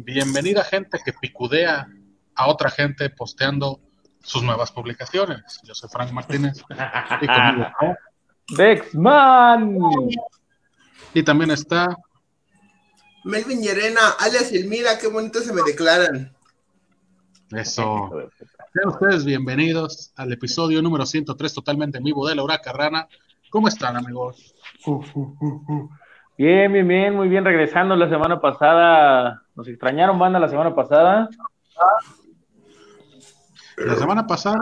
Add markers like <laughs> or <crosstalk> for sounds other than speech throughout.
Bienvenida gente que picudea a otra gente posteando sus nuevas publicaciones. Yo soy Frank Martínez y conmigo está- Dexman. y también está Melvin Llerena, alias Elmira, qué bonito se me declaran. eso. Sean ustedes bienvenidos al episodio número 103 totalmente en vivo de La Hora Carrana. ¿Cómo están amigos? Bien, bien, bien, muy bien. Regresando la semana pasada. Nos extrañaron, banda, la semana pasada. La semana pasada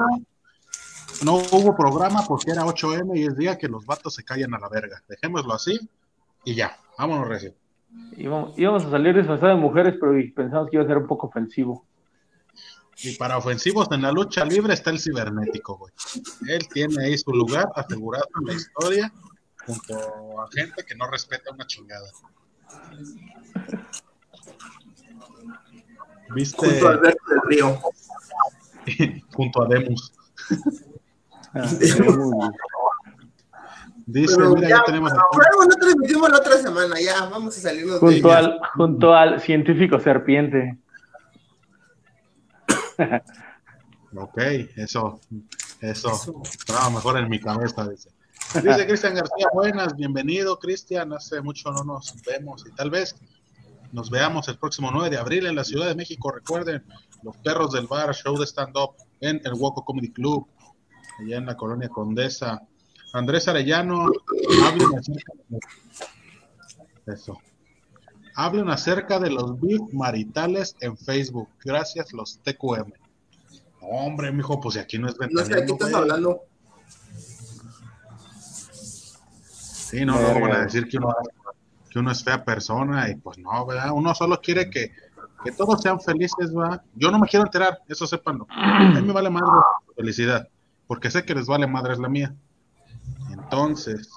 no hubo programa porque era 8M y es día que los vatos se callan a la verga. Dejémoslo así y ya, vámonos recio. Íbamos, íbamos a salir disfrazados de mujeres, pero pensamos que iba a ser un poco ofensivo. Y para ofensivos en la lucha libre está el cibernético, güey. Él tiene ahí su lugar asegurado en la historia junto a gente que no respeta una chingada. ¿Viste? Junto a Alberto del Río. <laughs> junto a Demus. Ah, <laughs> Dice, Pero mira, ya, ya tenemos aquí. Por algo no transmitimos la otra semana, ya, vamos a salirnos de junto, ella. al, junto al científico serpiente. Ok, eso, eso, estaba mejor en mi cabeza. Dice, dice <laughs> Cristian García, buenas, bienvenido Cristian, hace mucho no nos vemos y tal vez nos veamos el próximo 9 de abril en la Ciudad de México. Recuerden, Los Perros del Bar, show de stand-up en el Hueco Comedy Club, allá en la Colonia Condesa. Andrés Arellano, hablen acerca de eso. Hablen acerca de los beef maritales en Facebook. Gracias, los TQM. Hombre, mijo, pues si aquí no es No de qué ventaneando, estás hablando. Sí, no, luego van a decir que uno, que uno es fea persona y pues no, ¿verdad? Uno solo quiere que, que todos sean felices, ¿verdad? Yo no me quiero enterar, eso sépanlo. A mí me vale madre su felicidad, porque sé que les vale madre es la mía. Entonces,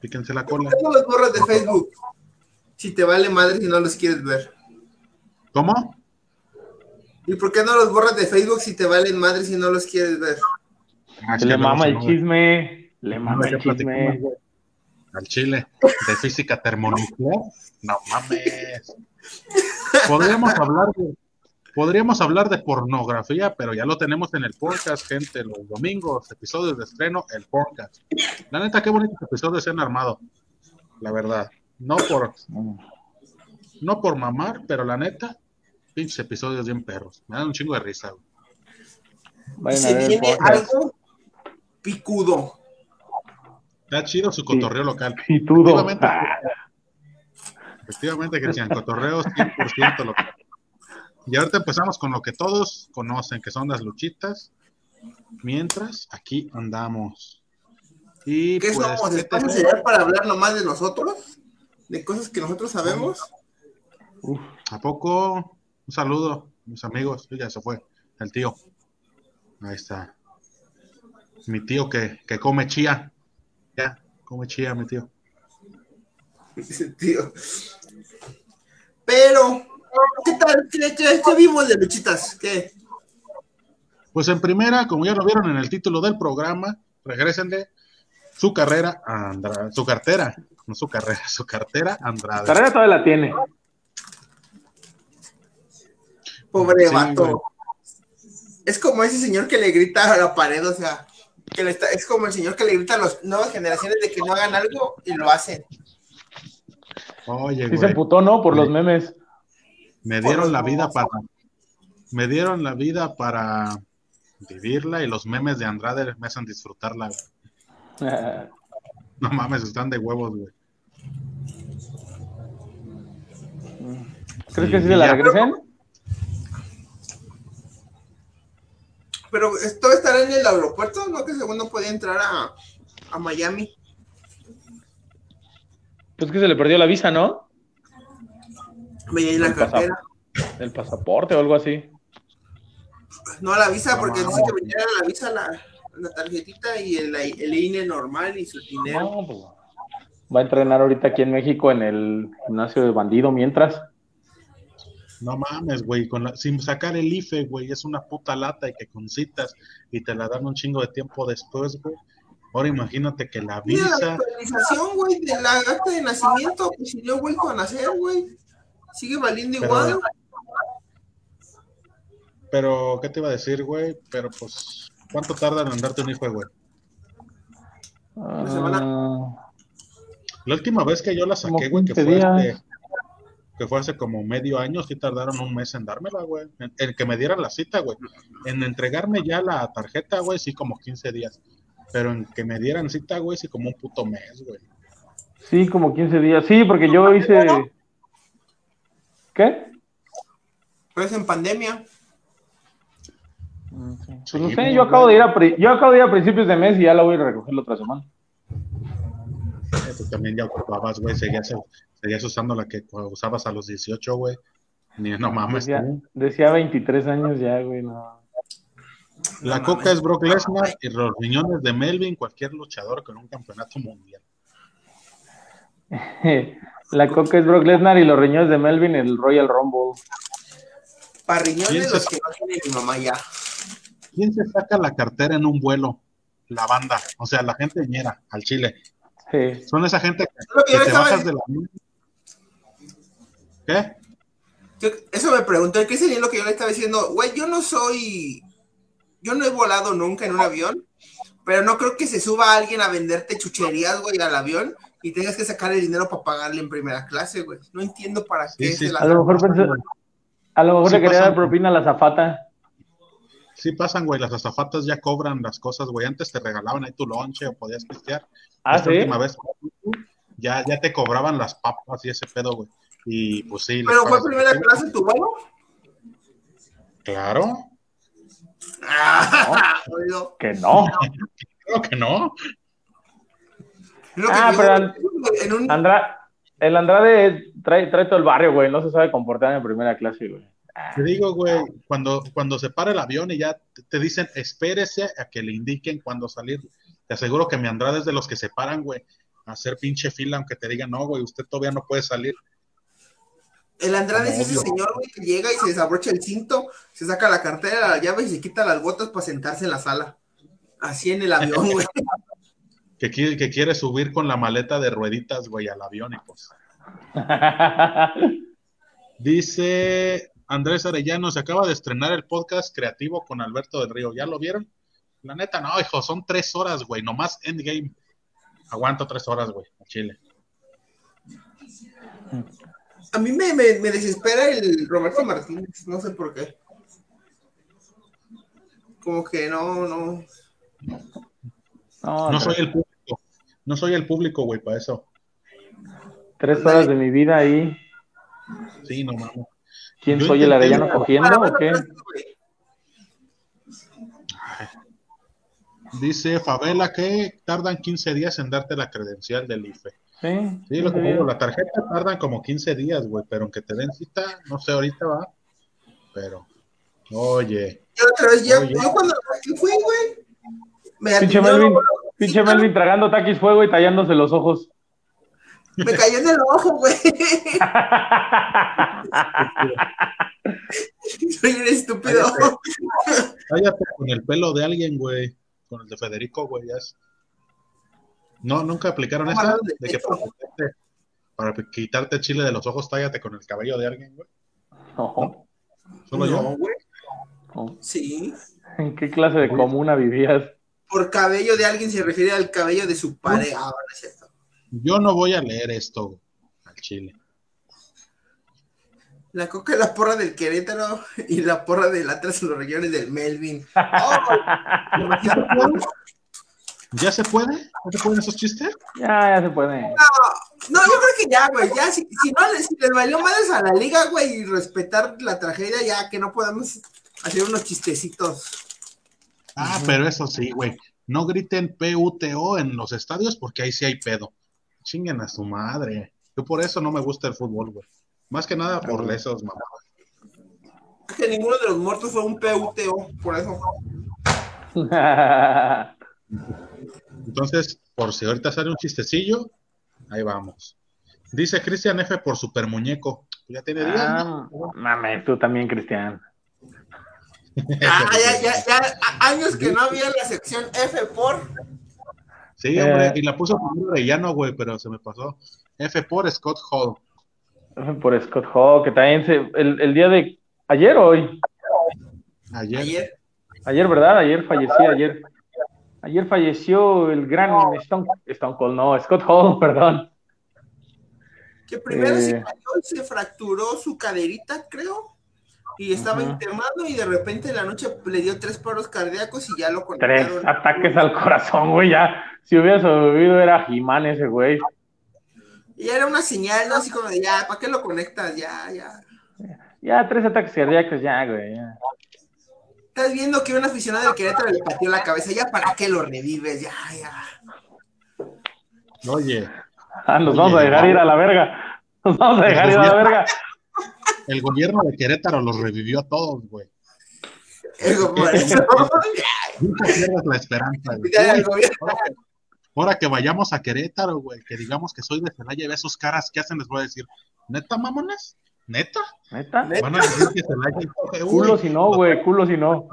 píquense la cola. ¿Por qué no los borras de Facebook? Si te vale madre si no los quieres ver. ¿Cómo? ¿Y por qué no los borras de Facebook si te valen madre si no los quieres ver? Ah, le mama el chisme. Le mama el chisme. Al chile, de física termonuclear. No mames. Podríamos hablar de, podríamos hablar de pornografía, pero ya lo tenemos en el podcast, gente. Los domingos, episodios de estreno, el podcast. La neta, qué bonitos episodios se han armado. La verdad. No por, no por mamar, pero la neta, pinches episodios bien perros. Me dan un chingo de risa. güey. A se viene algo picudo. Está chido su cotorreo local. Pitudo. Efectivamente. Ah, Efectivamente, Cristian, cotorreos 100% lo que... Y ahorita empezamos con lo que todos conocen, que son las luchitas. Mientras, aquí andamos. Y ¿Qué pues, somos? ¿qué ¿Espacio serial para hablar nomás de nosotros? ¿De cosas que nosotros sabemos? uf, ¿A poco? Un saludo, mis amigos. Ya se fue, el tío. Ahí está. Mi tío que, que come chía. Ya, come chía, mi tío. Dice, tío. Pero, ¿qué tal? ¿Qué, qué- qué vimos de luchitas? ¿Qué? Pues en primera, como ya lo vieron en el título del programa, regrésenle su carrera a Andrade, su cartera, no su carrera, su cartera a Andrade. Carrera todavía la tiene. Pobre Sí, vato. güey. Es como ese señor que le grita a la pared, o sea, que le está, es como el señor que le grita a las nuevas generaciones de que no hagan algo y lo hacen. Oye, Sí se emputó, ¿no? Por los memes. me dieron la vida para, me dieron la vida para vivirla y los memes de Andrade me hacen disfrutarla. güey. <laughs> No mames, están de huevos, güey. ¿Crees Sí, que sí se la regresen? Pero esto estará en el aeropuerto, ¿no? Que según no podía entrar a, a Miami. Pues que se le perdió la visa, ¿no? La El pasap- cartera. El pasaporte o algo así. No, la visa, No porque dice que venía la visa, la, la tarjetita y el, el INE normal y su dinero. No, pues, va a entrenar ahorita aquí en México en el gimnasio de bandido mientras. No mames, güey, con la- sin sacar el IFE, güey, es una puta lata y que con citas y te la dan un chingo de tiempo después, güey. Ahora imagínate que la Mira la visa, actualización, güey, de la acta de nacimiento, pues si no he vuelto a nacer, güey. Sigue valiendo Pero- igual. Pero, ¿qué te iba a decir, güey? Pero, pues, ¿cuánto tardan en darte un hijo, güey? Una semana. Ah, La última vez que yo la saqué, güey, que 15 fue, días. hace- que fue hace como medio año, sí tardaron un mes en dármela, güey. En, en que me dieran la cita, güey. En entregarme ya la tarjeta, güey, sí como 15 días. Pero en que me dieran cita, güey, sí como un puto mes, güey. sí, como 15 días. Sí, porque yo hice. ¿Qué? Pero es en pandemia. Pues no sé, yo acabo de ir a pri- yo acabo de ir a principios de mes y ya la voy a recoger la otra semana. Tú también ya ocupabas, güey, seguías, seguías usando la que usabas a los 18, güey. Ni no mames. Decía, decía 23 años ya, güey, no. La No coca mames. es Brock Lesnar y los riñones de Melvin, cualquier luchador con un campeonato mundial. <laughs> La coca es Brock Lesnar y los riñones de Melvin el Royal Rumble. Parriñones Piensa- los que no tiene mi mamá ya. ¿Quién se saca la cartera en un vuelo? La banda, o sea, la gente ñera al chile. Sí. Son esa gente que, te bajas de la... ¿Qué? Yo- eso me preguntó, ¿qué sería lo que yo le estaba diciendo? Güey, yo no soy, yo no he volado nunca en un avión, pero no creo que se suba alguien a venderte chucherías, güey, al avión y tengas que sacar el dinero para pagarle en primera clase, güey. No entiendo para qué sí, se la- A lo mejor pensé- a lo mejor Sí le quería dar propina a la zafata. Sí pasan, güey, las azafatas ya cobran las cosas, güey. Antes te regalaban ahí tu lonche o podías pistear. Ah, Esta sí. última vez ya, ya te cobraban las papas y ese pedo, güey. Y pues sí. Pero fue primera clase tu vuelo. Claro, Ah, <laughs> oído. Que no. creo que no. Ah, pero- en un, Andra, el Andrade trae, trae todo el barrio, güey. No se sabe comportar en primera clase, güey. Te digo, güey, cuando, cuando se para el avión y ya te- te dicen, espérese a que le indiquen cuándo salir. Te aseguro que mi Andrade es de los que se paran, güey, a hacer pinche fila, aunque te digan, no, güey, usted todavía no puede salir. El Andrade es ese señor, güey, que llega y se desabrocha el cinto, se saca la cartera, la llave y se quita las botas para sentarse en la sala. Así en el avión, güey. <laughs> Que quiere, que quiere subir con la maleta de rueditas, güey, al avión y pues. <laughs> Dice Andrés Arellano, se acaba de estrenar el podcast creativo con Alberto del Río. ¿Ya lo vieron? La neta, no, hijo, son tres horas, güey, nomás endgame. Aguanto tres horas, güey, a Chile. A mí me, me, me desespera el Roberto Martínez, no sé por qué. Como que no, no. No, soy el público, no soy el público, güey, para eso. Tres horas de mi vida ahí. Sí, no mames. ¿Quién Yo soy el arellano cogiendo Para o qué? Dice Favela que tardan 15 días en darte la credencial del IFE. Sí, Sí, lo que digo, la tarjeta tardan como 15 días, güey, pero aunque te den cita, no sé, ahorita va. Pero, oye, Yo otra vez, ya, Oye. yo cuando aquí fui, güey. Me Pinche Melvin, pinche Melvin tragando taquis fuego y tallándose los ojos. Me cayó en el ojo, güey. <laughs> Soy un estúpido. cállate con el pelo de alguien, güey, con el de Federico, güey, ya es. No, nunca aplicaron No, esa de de que para, quitarte- para quitarte el chile de los ojos, tállate con el cabello de alguien, güey. No, Solo No, yo. güey. no. Sí. ¿En qué clase de comuna vivías? Por cabello de alguien se refiere al cabello de su pareja. Ah, no es cierto. Yo no voy a leer esto al chile. La coca es la porra del Querétaro y la porra del Atlas en los regiones del Melvin. <laughs> Oh, <laughs> ¿Ya se puede? ¿Ya se pueden esos chistes? Ya, ya se puede. no, yo creo que ya, güey. Ya, si, si no si les valió madres a la liga, güey, y respetar la tragedia, ya que no podemos hacer unos chistecitos. Ah, pero eso sí, güey. No griten PUTO en los estadios porque ahí sí hay pedo. Chinguen a su madre. Yo por eso no me gusta el fútbol, güey. Más que nada por esos mamás. Que ninguno de los muertos fue un PUTO, por eso. <laughs> Entonces, por si ahorita sale un chistecillo, ahí vamos. Dice Cristian F por super muñeco. Ya tiene días. ¿no? Ah, mames, tú también, Cristian. Ah, ya, ya, ya, años que no había la sección F por. Sí, hombre, Eh. y la puso primero Arellano, güey, pero se me pasó. F por Scott Hall. Por Scott Hall, que también se, el, el día de ayer o hoy. Ayer. Ayer. Ayer, ¿verdad? Ayer falleció, ayer. Ayer falleció el gran Stone, Stone Cold, no, Scott Hall, <laughs> perdón. Que primero Eh. se cayó y se fracturó su caderita, creo. Y estaba Ujú. internado y de repente en la noche le dio tres paros cardíacos y ya lo Tres conectaron. ataques al corazón, güey, ya. Si hubiera sobrevivido era Jimán ese güey. Y era una señal, ¿no? Así como de ya, ¿para qué lo conectas? Ya, ya. Ya, tres ataques cardíacos, ya, güey. ya. Estás viendo que un aficionado del Querétaro le pateó la cabeza. Ya, ¿para qué lo revives? Ya, ya. Oye, Ah, nos Oye, vamos a dejar ir a la verga. Nos vamos a dejar ir a la verga. el gobierno de Querétaro los revivió a todos, güey. Eso por eso. Nunca pierdas la esperanza, güey. Ahora, que, ahora que vayamos a Querétaro, güey, que digamos que soy de Celaya y ve sus caras, ¿qué hacen? Les voy a decir, ¿neta, mamones? ¿Neta? ¿Neta? ¿Neta? Van a decir que <laughs> Culo si no, güey, culo si no.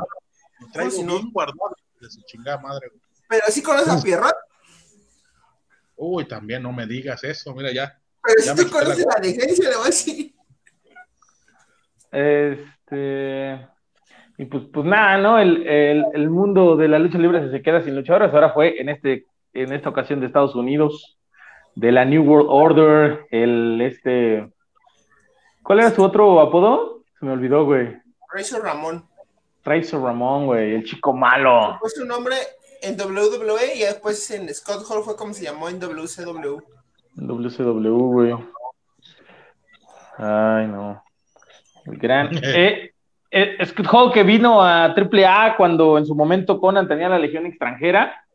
lo traigo si no. guardado de su chingada madre, güey. Pero sí conoces a Pierrot. Uy, también no me digas eso, mira ya. Pero Ya si tú la conoces la decencia, le voy a decir. Este. Y pues, pues nada, ¿no? El, el, el mundo de la lucha libre se queda sin luchadores. Ahora fue en este, en esta ocasión de Estados Unidos, de la New World Order, el este. ¿Cuál era su otro apodo? Se me olvidó, güey. Razor Ramón. Razor Ramón, güey, el chico malo. Fue su nombre en WWE y después en Scott Hall fue como se llamó en WCW. WCW, güey. Ay, no. El gran. Eh, <laughs> eh, Scott Hall que vino a AAA cuando en su momento Conan tenía la legión extranjera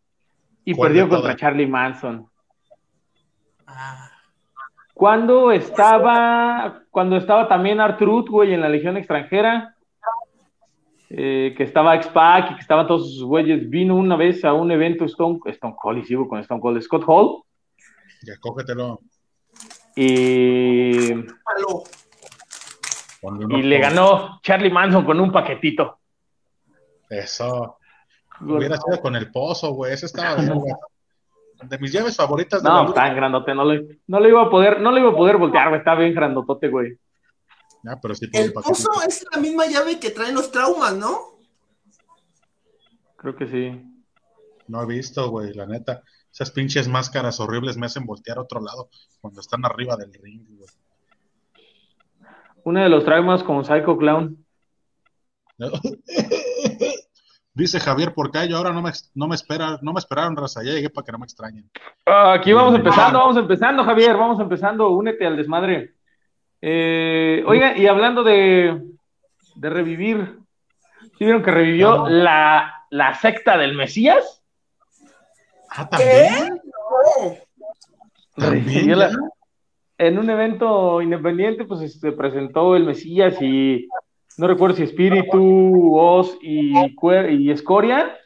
y ¿Cuál perdió contra? Charlie Manson. Ah, Cuando estaba, cuando estaba también Arturut, güey, en la legión extranjera, eh, que estaba X-Pac y que estaban todos sus güeyes, vino una vez a un evento Stone, Stone Cold, y sigo con Stone Cold, Scott Hall, Ya cógetelo. y Y le ganó Charlie Manson con un paquetito. Eso. Hubiera sido con el pozo, güey. Ese estaba bien, güey. De mis llaves favoritas de la No, lucha. está en grandote, no le, no le iba a poder, no le iba a poder voltear, güey, está bien grandotote, güey. Ah, pero sí El pozo es la misma llave que traen los traumas, ¿no? Creo que sí. No he visto, güey, la neta. Esas pinches máscaras horribles me hacen voltear a otro lado cuando están arriba del ring, güey. Uno de los traumas con Psycho Clown. <laughs> Dice Javier Porcayo, ahora no me, no me espera, no me esperaron, raza, ya llegué para que no me extrañen. Ah, aquí vamos empezando, vamos empezando, Javier, vamos empezando, únete al desmadre. Eh, oiga, y hablando de, de revivir, ¿sí vieron que revivió la, la secta del Mesías? Ah, también. No. También, Revivió la- en un evento independiente, pues se presentó el Mesías y no recuerdo si Espíritu, Oz y, Cuer- y Escoria,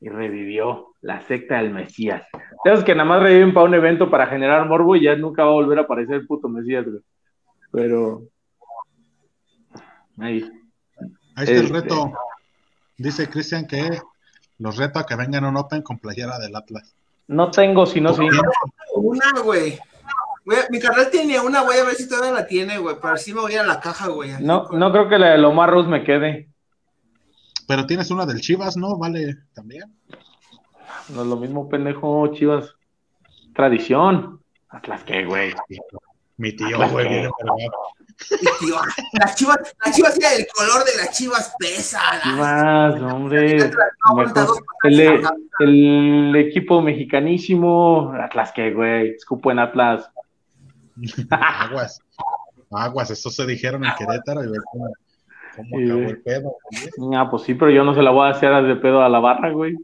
y revivió la secta del Mesías. Sabes que nada más reviven para un evento para generar morbo y ya nunca va a volver a aparecer el puto Mesías, güey. Pero. Ahí. Ahí está el Este. reto. Dice Cristian que los reto a que vengan a un Open con playera del Atlas. No tengo, sino sí. Una, güey. Güey, Mi carnal tiene una, voy a ver si todavía la tiene, güey. Pero sí me voy a la caja, güey. No, con- no creo que la de Lomar Rose me quede. Pero tienes una del Chivas, ¿no? Vale, también. No es lo mismo, pendejo, Chivas. Tradición. Atlas, ¿qué, güey? Mi tío, güey, viene tío, Las chivas, las chivas, era el color de las chivas pesa. la- Chivas, hombre. No, dos El, equipo mexicanísimo. Atlas, ¿qué, güey? Escupo en Atlas. <laughs> Aguas. Aguas, eso se dijeron en Querétaro y ve cómo, cómo Sí, acabó el pedo. güey. Ah, pues sí, pero yo no se la voy a hacer de pedo a la barra, güey.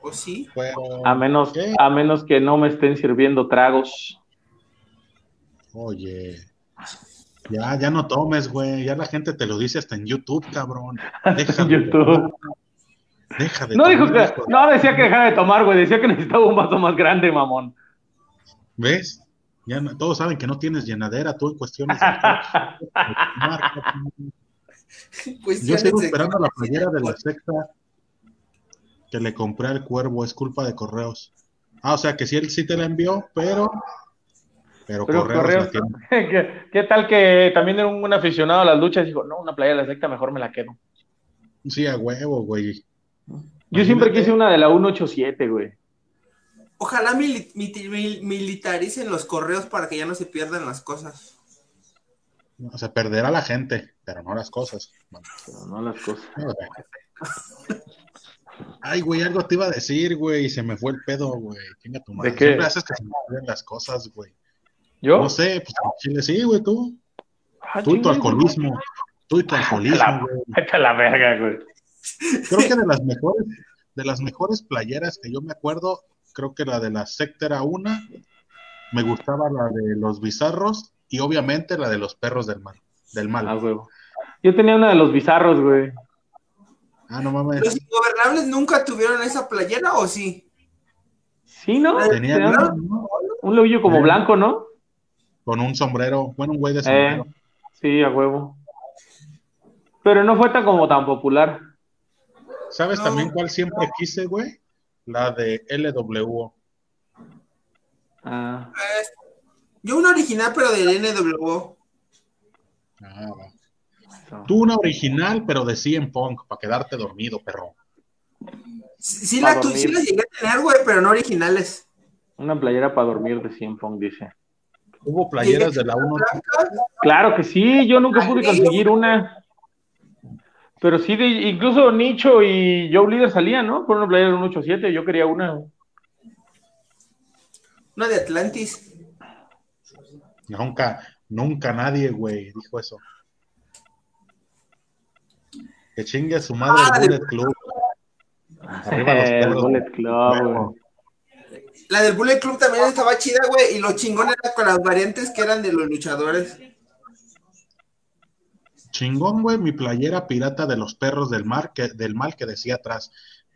¿O sí? Pero, A menos, ¿qué? a menos que no me estén sirviendo tragos. Oye, ya, ya no tomes, güey. Ya la gente te lo dice hasta en YouTube, cabrón. <laughs> Deja En de YouTube. Deja de No dijo tomar, que, hijo de- no decía que dejara de tomar, güey. Decía que necesitaba un vaso más grande, mamón. ¿Ves? Ya no- todos saben que no tienes llenadera, tú en cuestiones de <laughs> Yo sigo esperando la playera de la secta que le compré al cuervo, es culpa de correos. Ah, o sea que sí, él sí te la envió, pero Pero, Pero correos, Correos. <laughs> ¿qué, qué tal que también era un aficionado a las luchas dijo, no, una playa de la secta mejor me la quedo? Sí, a huevo, güey. Yo siempre quise una de la 187, güey. Ojalá mili- miti- mil- militaricen los correos para que ya no se pierdan las cosas. O sea, perderá la gente, pero no las cosas. Bueno, Pero no las cosas. Ay, güey, algo te iba a decir, güey, y se me fue el pedo, güey. Chinga tu madre. ¿De qué? Siempre haces que se me olviden las cosas, güey. ¿Yo? No sé, pues en Chile sí, güey, tú. Ah, Tú y tu alcoholismo. Tú y tu La, alcoholismo, güey. a la verga, güey. Creo que de las mejores, de las mejores playeras que yo me acuerdo, creo que la de la secta era una. Me gustaba la de los bizarros y obviamente la de los perros del mal. Del mal. Ah, huevo. Yo tenía una de los bizarros, güey. Ah, no mames. ¿Los ingobernables nunca tuvieron esa playera o sí? Sí, ¿no? Tenía Tenía una, un, ¿no? un lobillo como Eh. blanco, ¿no? con un sombrero, bueno, un güey de Eh, sombrero. sí, a huevo. Pero no fue tan como tan popular. ¿Sabes No. también cuál siempre quise, güey? La de LWO. Ah, Yo una original, pero del NWO. Ah. Tú una original, pero de CM Punk, para quedarte dormido, perro. Sí, sí la, tu- sí dormir. la llegué a tener, güey, pero no originales. Una playera para dormir de 100 Pong, dice. Hubo playeras de la 1. Claro que sí, yo nunca pude conseguir una. Pero sí, de, incluso Nicho y Joe Líder salían, ¿no? Por una playera de un 87, yo quería una. Una de Atlantis. Nunca, nunca nadie, güey, dijo eso. Que chingue a su madre Ah, el de- Bullet Club. Arriba los El. Bullet Club, güey. La del Bullet Club también estaba chida, güey, y lo chingón era con las variantes que eran de los luchadores. Chingón, güey, mi playera pirata de los perros del mar, que, del mal que decía atrás.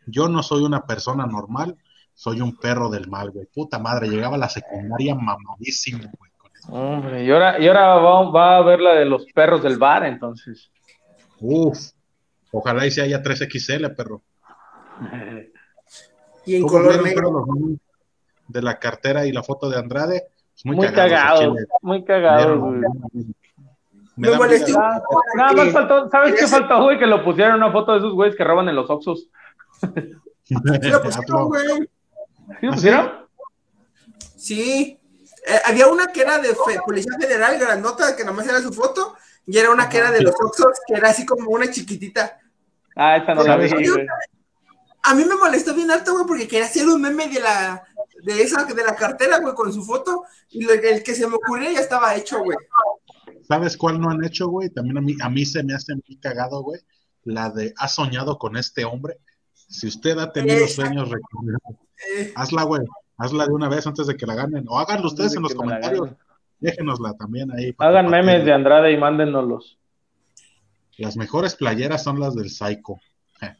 Yo no soy una persona normal, soy un perro del mal, güey. Puta madre, llegaba a la secundaria mamadísimo, güey. con eso. Hombre, y ahora, y ahora va, va a ver la de los perros del bar, entonces. Uf, ojalá y se haya 3XL, perro. <laughs> Y en ¿Cómo color negro. de la cartera y la foto de Andrade? Pues Muy cagados al cagado, chile. muy cagado, güey. Me molestó. Nada, nada más faltó, ¿sabes qué faltó, güey? Que lo pusieran una foto de esos güeyes que roban en los Oxxos. <laughs> Sí lo pusieron, güey. ¿Sí lo ¿Ah, pusieron? Sí. Eh, había una que era de fe- Policía Federal, grandota, que nomás era su foto, y era una que era de los Oxxos, que era así como una chiquitita. Ah, esta no la vi. A mí me molestó bien alto, güey, porque quería hacer un meme de la de esa de la cartera, güey, con su foto, y lo- el que se me ocurrió ya estaba hecho, güey. ¿Sabes cuál no han hecho, güey? También a mí, a mí se me hace muy cagado, güey. La de ¿Has soñado con este hombre? Si usted ha tenido Esa. sueños recurrentes, Eh, hazla, güey. Hazla de una vez antes de que la ganen. O háganlo ustedes en los comentarios. Déjenosla también ahí. Hagan compartir. memes de Andrade y mándennoslos. Las mejores playeras son las del Psycho. Eh,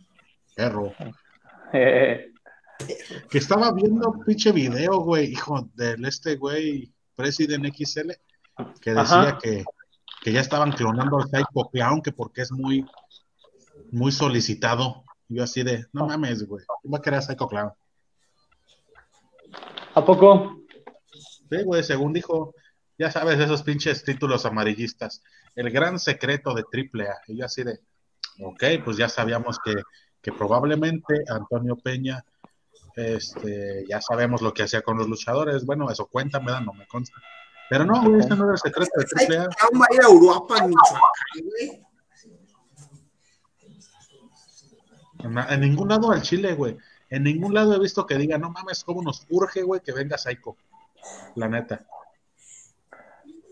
Perro. Eh, <laughs> Que estaba viendo un pinche video, güey, hijo, del este güey, President XL, que decía Ajá. que, que ya estaban clonando al Psycho Clown, que porque es muy, muy solicitado. Y yo así de, no mames, güey, ¿quién va a querer a Psycho Clown? ¿A poco? Sí, güey, según dijo, ya sabes, esos pinches títulos amarillistas. El gran secreto de AAA. Y yo así de, ok, pues ya sabíamos que, que probablemente Antonio Peña, este, ya sabemos lo que hacía con los luchadores. Bueno, eso cuéntame, no me consta. Pero no, güey, ese no era el secreto de AAA. aún va a ir a Europa, Michoacán, güey. En, en ningún lado al Chile, güey. En ningún lado he visto que diga, no mames, cómo nos urge, güey, que venga Psycho. La neta.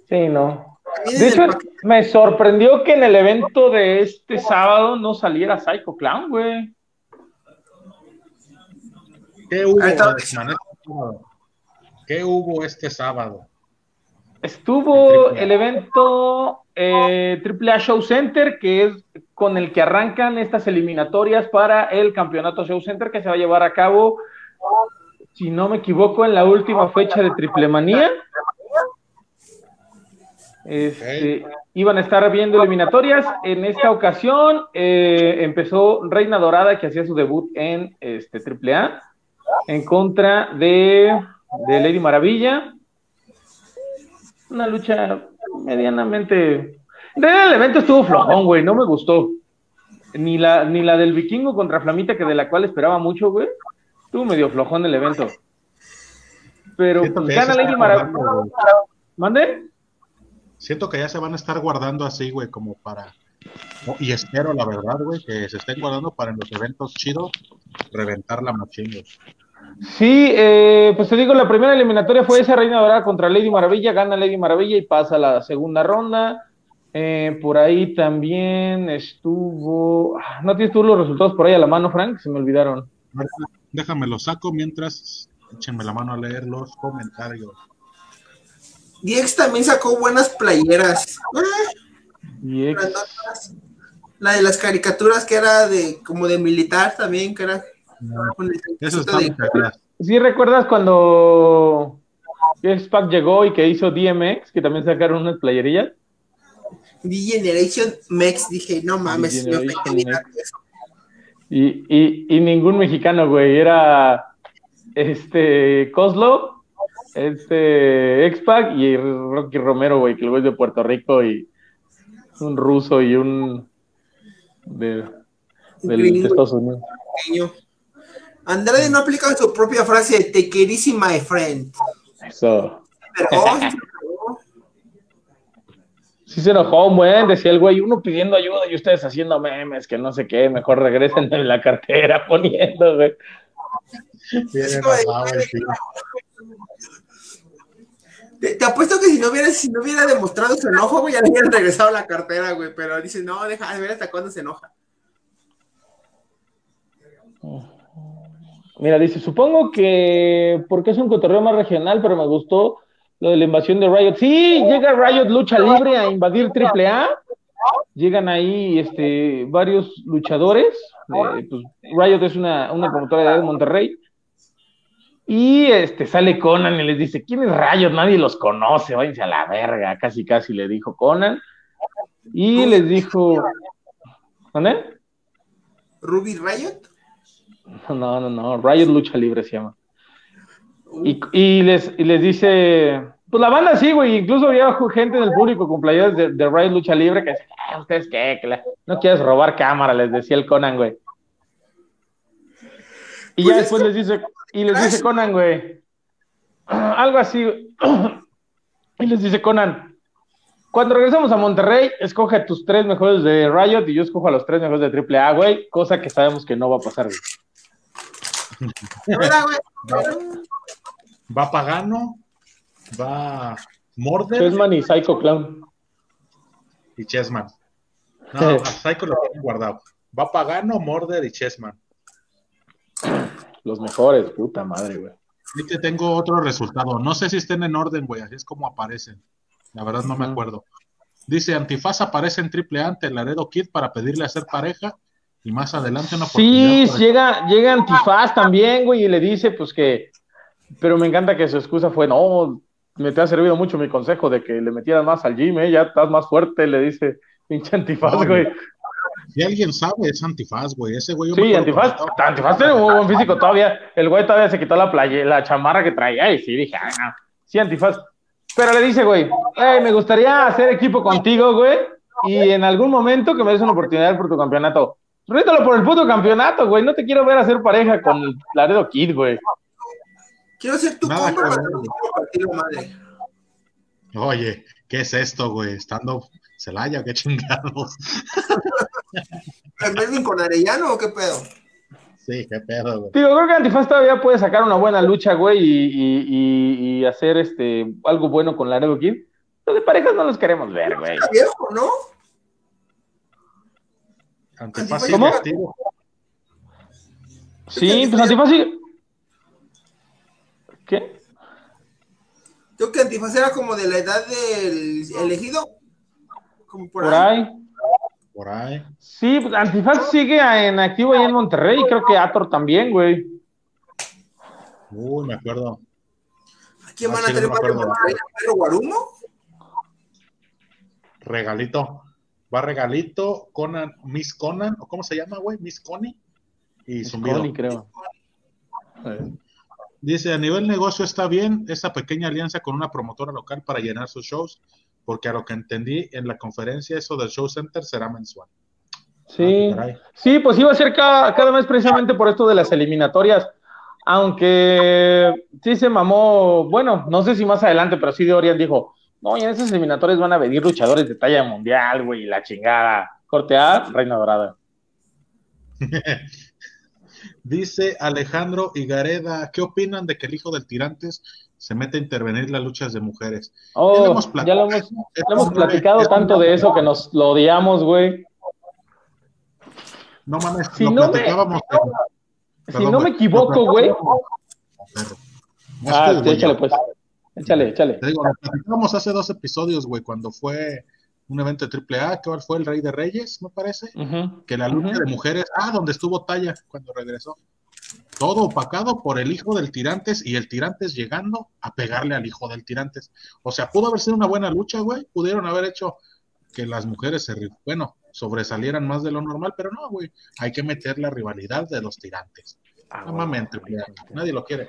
Sí, no. A De hecho, me sorprendió que en el evento de este sábado no saliera Psycho Clown, güey. ¿Qué hubo. Alex ¿Qué hubo este sábado? Estuvo el evento eh, AAA Show Center, que es con el que arrancan estas eliminatorias para el campeonato Show Center que se va a llevar a cabo, si no me equivoco, en la última fecha de Triple Manía. Este, Iban a estar viendo eliminatorias. En esta ocasión eh, empezó Reina Dorada, que hacía su debut en este, AAA, en contra de, de Lady Maravilla. Una lucha medianamente. el evento estuvo flojón, güey, no me gustó. Ni la, ni la del vikingo contra Flamita, que de la cual esperaba mucho, güey. Estuvo medio flojón el evento. Pero pues, gana Lady Maravilla. ¿Mande? Siento que ya se van a estar guardando así, güey, como para. Y espero, la verdad, güey, que se estén guardando para en los eventos chidos reventar la machín, Sí, eh, pues te digo, la primera eliminatoria fue esa Reina Dorada contra Lady Maravilla, gana Lady Maravilla y pasa a la segunda ronda. Eh, por ahí también estuvo. Ah, ¿No tienes tú los resultados por ahí a la mano, Frank? Se me olvidaron. Déjame lo saco mientras échenme la mano a leer los comentarios. Diex también sacó buenas playeras. La de las caricaturas que era de como de militar también, que era. Eso está ¿Sí recuerdas cuando X-Pac llegó y que hizo DMX, que también sacaron unas playerillas? D-Generation Mex, dije, no mames, y, y, y, ningún mexicano, güey, era este Coslo, este X-Pac y Rocky Romero, güey, que el güey es de Puerto Rico y un ruso y un de, del, Estados Unidos. Andrade no aplica su propia frase, te querísima my friend. Eso. Pero, sí se enojó un buen, decía el güey, uno pidiendo ayuda y ustedes haciendo memes, que no sé qué, mejor regresen en la cartera <laughs> poniendo, güey. Te, apuesto que si no hubiera, si no hubiera demostrado su enojo, güey, ya le hubieran regresado la cartera, güey. Pero dice, no, deja de ver hasta cuándo se enoja. Mira, dice, supongo que porque es un cotorreo más regional, pero me gustó lo de la invasión de Riot. Sí, llega Riot Lucha Libre a invadir AAA. Llegan ahí este, varios luchadores. Eh, pues, Riot es una, una promotora de Monterrey. Y este, sale Conan y les dice, ¿quién es Riot? Nadie los conoce, váyanse a la verga. Casi, casi le dijo Conan. Y les dijo... ¿Dónde? ¿Ruby Riot? <laughs> No, no, no. Riot Lucha Libre se llama. Y, les, les dice, pues la banda sí, güey, incluso había gente en el público con playeras de, de Riot Lucha Libre que decía, ah, ¿ustedes qué? no quieres robar cámara, les decía el Conan, güey. Y ya pues después les dice, y les dice Conan, güey, <clears throat> algo así, <clears throat> y les dice Conan, cuando regresamos a Monterrey, escoge a tus tres mejores de Riot y yo escojo a los tres mejores de AAA, güey, cosa que sabemos que no va a pasar, güey. Va Pagano, va Morder. Chessman y Psycho Clown. Y Chessman. No, a Psycho lo tienen guardado. Va Pagano, Morder y Chessman. Los mejores, puta madre, güey. te tengo otro resultado. No sé si estén en orden, güey. Así es como aparecen. La verdad no me acuerdo. Dice, Antifaz aparece en triple ante Laredo Kid para pedirle a ser pareja y más adelante una Sí, llega, llega Antifaz también, güey, y le dice pues que, pero me encanta que su excusa fue, no, me te ha servido mucho mi consejo de que le metieras más al gym, ¿eh? ya estás más fuerte, le dice pinche Antifaz, güey. Si alguien sabe, es Antifaz, güey. Ese güey. Sí, Antifaz, Antifaz tiene un buen físico todavía. El güey todavía se quitó la playa, la chamarra que traía y sí, dije, ah, sí, Antifaz. Pero le dice, güey, hey, me gustaría hacer equipo contigo, güey, y en algún momento que me des una oportunidad por tu campeonato. Rétalo por el puto campeonato, güey. No te quiero ver hacer pareja con Laredo Kid, güey. Quiero ser tu compa para madre. Oye, ¿qué es esto, güey? ¿Estando Celaya qué chingados? <laughs> ¿En con Arellano o qué pedo? Sí, qué pedo, güey. Digo, creo que Antifaz todavía puede sacar una buena lucha, güey, y, y, y, hacer este algo bueno con Laredo Kid. Los de parejas no los queremos ver, güey. viejo, ¿no? Antifaz ¿Cómo? Sí, pues Antifaz ¿Qué? Creo que Antifaz era como de la edad del elegido. Como por, ahí. Por ahí. Sí, pues Antifaz sigue en activo ahí en Monterrey. Creo que Ator también, güey. Uy, me acuerdo. ¿A quién van a tener para Pedro Guarumo? Regalito va regalito, Conan, Miss Conan, o cómo se llama, güey, Miss Connie y Miss Connie, creo. Dice, a nivel negocio está bien esa pequeña alianza con una promotora local para llenar sus shows, porque a lo que entendí en la conferencia, eso del show center será mensual. Sí, sí, pues iba a ser cada, cada mes precisamente por esto de las eliminatorias. Aunque sí se mamó, bueno, no sé si más adelante, pero sí de Orián dijo, no, y en esas eliminatorias van a venir luchadores de talla mundial, güey, la chingada. Corte A, Reina Dorada. <laughs> Dice Alejandro Igareda, ¿qué opinan de que el hijo del Tirantes se mete a intervenir las luchas de mujeres? Oh, ya lo hemos, ya lo hemos platicado tanto de eso que nos lo odiamos, güey. No mames, si lo no platicábamos. Me, si no me equivoco, güey. Ah, échale, pues. Échale, échale. Te digo, lo platicábamos hace dos episodios, güey, cuando fue un evento de AAA, que fue el Rey de Reyes, me parece, que la lucha de mujeres, ah, donde estuvo Talla cuando regresó. Todo opacado por el hijo del Tirantes y el Tirantes llegando a pegarle al hijo del Tirantes. O sea, pudo haber sido una buena lucha, güey. Pudieron haber hecho que las mujeres se, bueno, sobresalieran más de lo normal, pero no, güey. Hay que meter la rivalidad de los Tirantes. Ah, nadie lo quiere.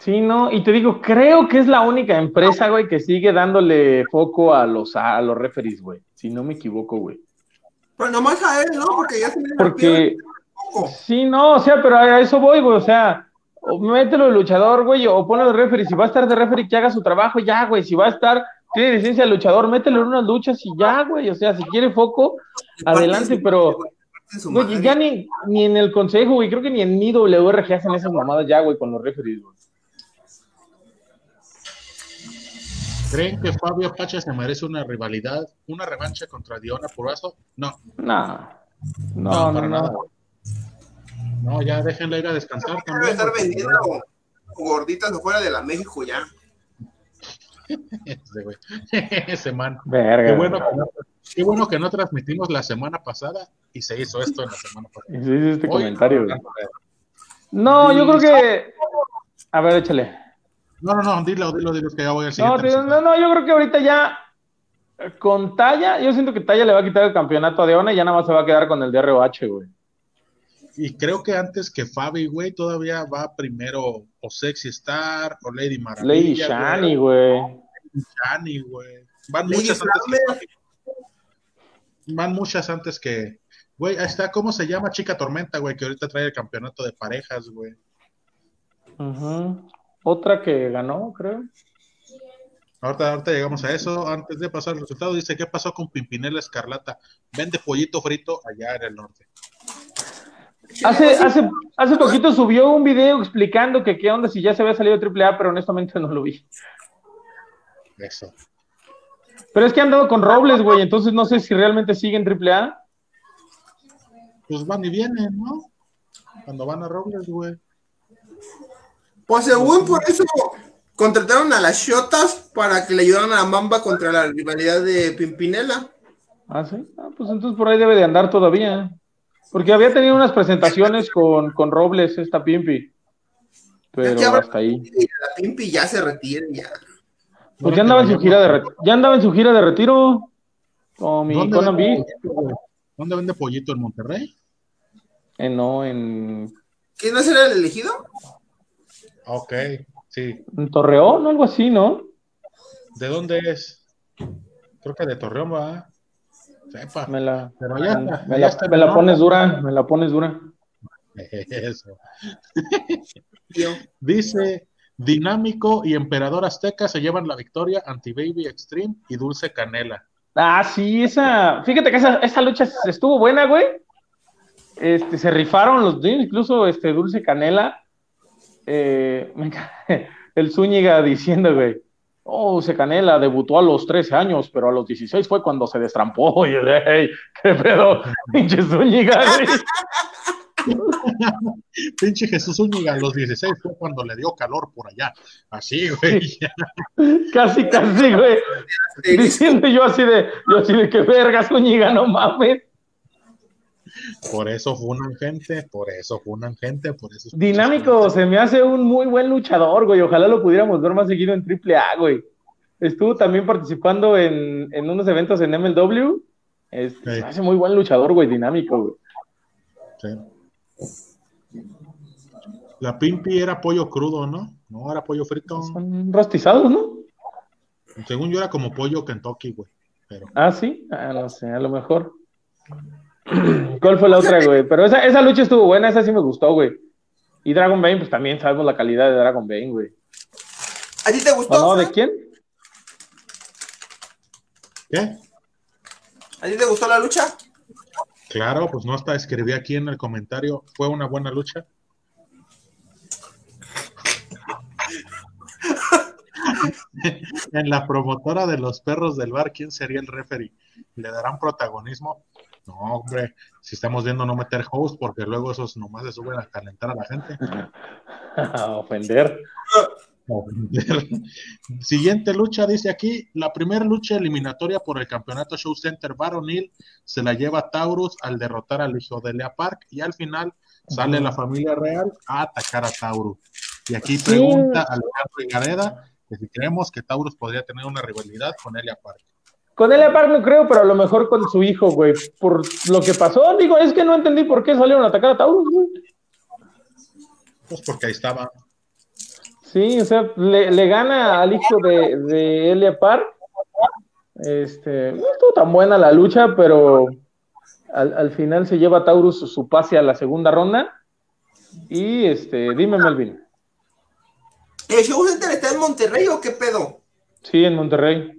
Sí, no, y te digo, creo que es la única empresa, güey, que sigue dándole foco a los, a los referees, güey. Si no me equivoco, güey. Pues nomás a él, ¿no? Porque ya se me Porque. Sí, no, o sea, pero a eso voy, güey. O sea, o mételo de luchador, güey, o ponlo de referee. Si va a estar de referee, que haga su trabajo, ya, güey. Si va a estar, tiene licencia de luchador, mételo en unas luchas y ya, güey. O sea, si quiere foco, adelante, pero. Güey, ya ni, ni en el consejo, güey, creo que ni en IWRG hacen esas mamadas ya, güey, con los referees, güey. ¿Creen que Fabio Pacha se merece una rivalidad, una revancha contra Diona Purazo? No. No. No, no, no. No, ya déjenla ir a descansar también. estar vendiendo gorditas afuera de la México ya. <laughs> Ese, güey. <laughs> Ese man. Verga. Qué bueno, que no, qué bueno que no transmitimos la semana pasada y se hizo esto en la semana pasada. Sí, sí, este comentario. No, yo creo que. A ver, échale. No, no, no, dilo, dilo, dilo, que ya voy al siguiente. No, no, no, yo creo que ahorita ya con Talla, yo siento que Talla le va a quitar el campeonato a Deona y ya nada más se va a quedar con el DROH, güey. Y creo que antes que Fabi, güey, todavía va primero o Sexy Star o Lady Maravilla. Lady Shani, güey. Shani, güey. Van muchas antes que Van muchas antes que. Güey, ahí está, ¿cómo se llama Chica Tormenta, güey? Que ahorita trae el campeonato de parejas, güey. Ajá. Otra que ganó, creo. Ahorita, ahorita llegamos a eso. Antes de pasar el resultado, dice: ¿Qué pasó con Pimpinela Escarlata? Vende pollito frito allá en el norte. Hace, hace, hace poquito subió un video explicando que qué onda si ya se había salido AAA, pero honestamente no lo vi. Eso. Pero es que han dado con Robles, güey, entonces no sé si realmente siguen AAA. Pues van y vienen, ¿no? Cuando van a Robles, güey. Pues según por eso contrataron a las Shotas para que le ayudaran a la Mamba contra la rivalidad de Pimpinela. Ah, sí. Ah, pues entonces por ahí debe de andar todavía. Porque había tenido unas presentaciones con, con Robles, esta Pimpi. Pero hasta ahí. La Pimpi ya se retira ya. Pues ya andaba en su gira de ya andaba en su gira de retiro. Con mi ¿Dónde, ¿Dónde vende pollito en Monterrey? Eh, no, en. ¿Quién no será el elegido? Ok, sí. ¿En Torreón o algo así, no? ¿De dónde es? Creo que de Torreón va. Sepa. Me la, me, la, pones dura, me la pones dura. Eso. <laughs> Dice, Dinámico y Emperador Azteca se llevan la victoria anti Baby Extreme y Dulce Canela. Ah, sí, esa, fíjate que esa, esa lucha estuvo buena, güey. Este, se rifaron los incluso este Dulce Canela eh, <laughs> el Zúñiga diciendo, güey, oh, se Canela debutó a los 13 años, pero a los 16 fue cuando se destrampó. <laughs> Y hey, qué pedo, <laughs> pinche Zúñiga, Pinche Jesús Zúñiga, a los 16 fue cuando le dio calor por allá. Así, güey. casi, casi, güey. Diciendo yo así de, yo así de que verga, Zúñiga, no mames. Por eso funan gente, por eso funan gente, por eso. Dinámico, se me hace un muy buen luchador, güey. Ojalá lo pudiéramos ver más seguido en AAA, güey. Estuvo también participando en, unos eventos en MLW. Este, Se me hace muy buen luchador, güey, dinámico, güey. Sí. La Pimpi era pollo crudo, ¿no? No, era pollo frito. Son rostizados, ¿no? Según yo era como pollo Kentucky, güey. Pero... Ah, sí, ah, no sé, a lo mejor. <clears throat> ¿Cuál fue la otra, güey? Pero esa, esa lucha estuvo buena, esa sí me gustó, güey. Y Dragon Bane, pues también sabemos la calidad de Dragon Bane, güey. ¿A ti te gustó? ¿No? ¿De quién? ¿Qué? ¿A ti te gustó la lucha? Claro, pues no hasta escribí aquí en el comentario, fue una buena lucha. <laughs> en la promotora de los perros del bar, ¿quién sería el referee? ¿Le darán protagonismo? No, hombre, si estamos viendo no meter host, porque luego esos nomás se suben a calentar a la gente. <laughs> A ofender. Siguiente lucha, dice aquí, la primera lucha eliminatoria por el campeonato Show Center Baronil se la lleva Taurus al derrotar al hijo de Lea Park y al final sale la familia real a atacar a Taurus. Y aquí pregunta Alejandro Gareda que si creemos que Taurus podría tener una rivalidad con Elia Park. Con Elia Park no creo, pero a lo mejor con su hijo, güey. Por lo que pasó, digo, es que no entendí por qué salieron a atacar a Taurus, güey. Pues porque ahí estaba. Sí, o sea, le, gana al hijo de, de Elia Park. Este, no estuvo tan buena la lucha, pero al, final se lleva a Taurus su pase a la segunda ronda. Y este, dime, Melvin. ¿El show center está en Monterrey o qué pedo? Sí, en Monterrey.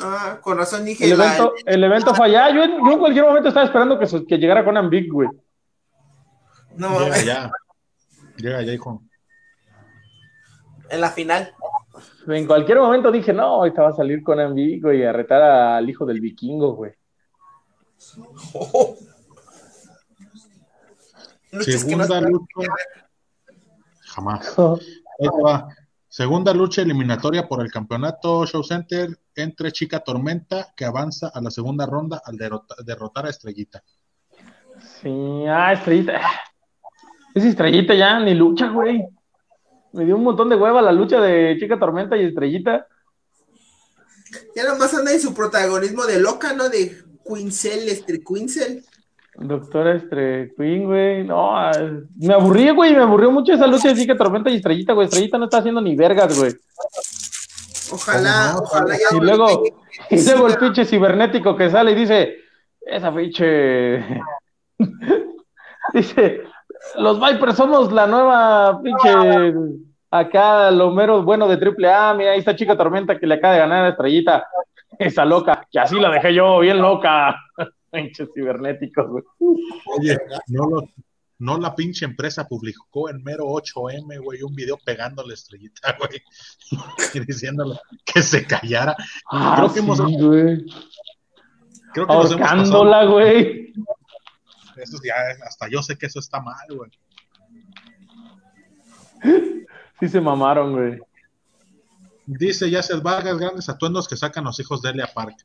Ah, con razón dije. El evento, el evento fue allá. Yo, en cualquier momento estaba esperando que, que llegara con Big, güey. No, Llega ya. Llega ya, hijo. En la final. En cualquier momento dije, no, ahorita va a salir con Big, güey, a retar al hijo del vikingo, güey. <laughs> Segunda lucha. Jamás. Segunda lucha eliminatoria por el campeonato Show Center entre Chica Tormenta, que avanza a la segunda ronda al derrotar a Estrellita. Sí, ah, Estrellita. Es Estrellita ya, ni lucha, güey. Me dio un montón de hueva la lucha de Chica Tormenta y Estrellita. Ya nomás anda en su protagonismo de loca, ¿no? De Quinzel, este Quinzel. Doctora Estre Queen, güey. No, ah, me aburrí, güey. Me aburrió mucho esa lucha así que Tormenta y Estrellita, güey. Estrellita no está haciendo ni vergas, güey. Ojalá, ojalá ya. Y luego, <laughs> y luego el pinche cibernético que sale y dice: Esa pinche. <laughs> dice: Los Vipers somos la nueva pinche. Acá, lo mero bueno de Triple A. Mira, ahí está Chica Tormenta que le acaba de ganar a Estrellita. Esa loca, que así la dejé yo, bien loca. <laughs> <laughs> Pinches cibernéticos, güey. Oye, no, la pinche empresa publicó en mero 8M, güey, un video pegándole estrellita, güey, <laughs> y diciéndole que se callara. Ah, creo que hemos. Güey. Creo que Ahorcándola, güey. Eso ya, hasta yo sé que eso está mal, güey. Sí se mamaron, güey. Dice Yacet Vargas, grandes atuendos que sacan los hijos de Elia Park.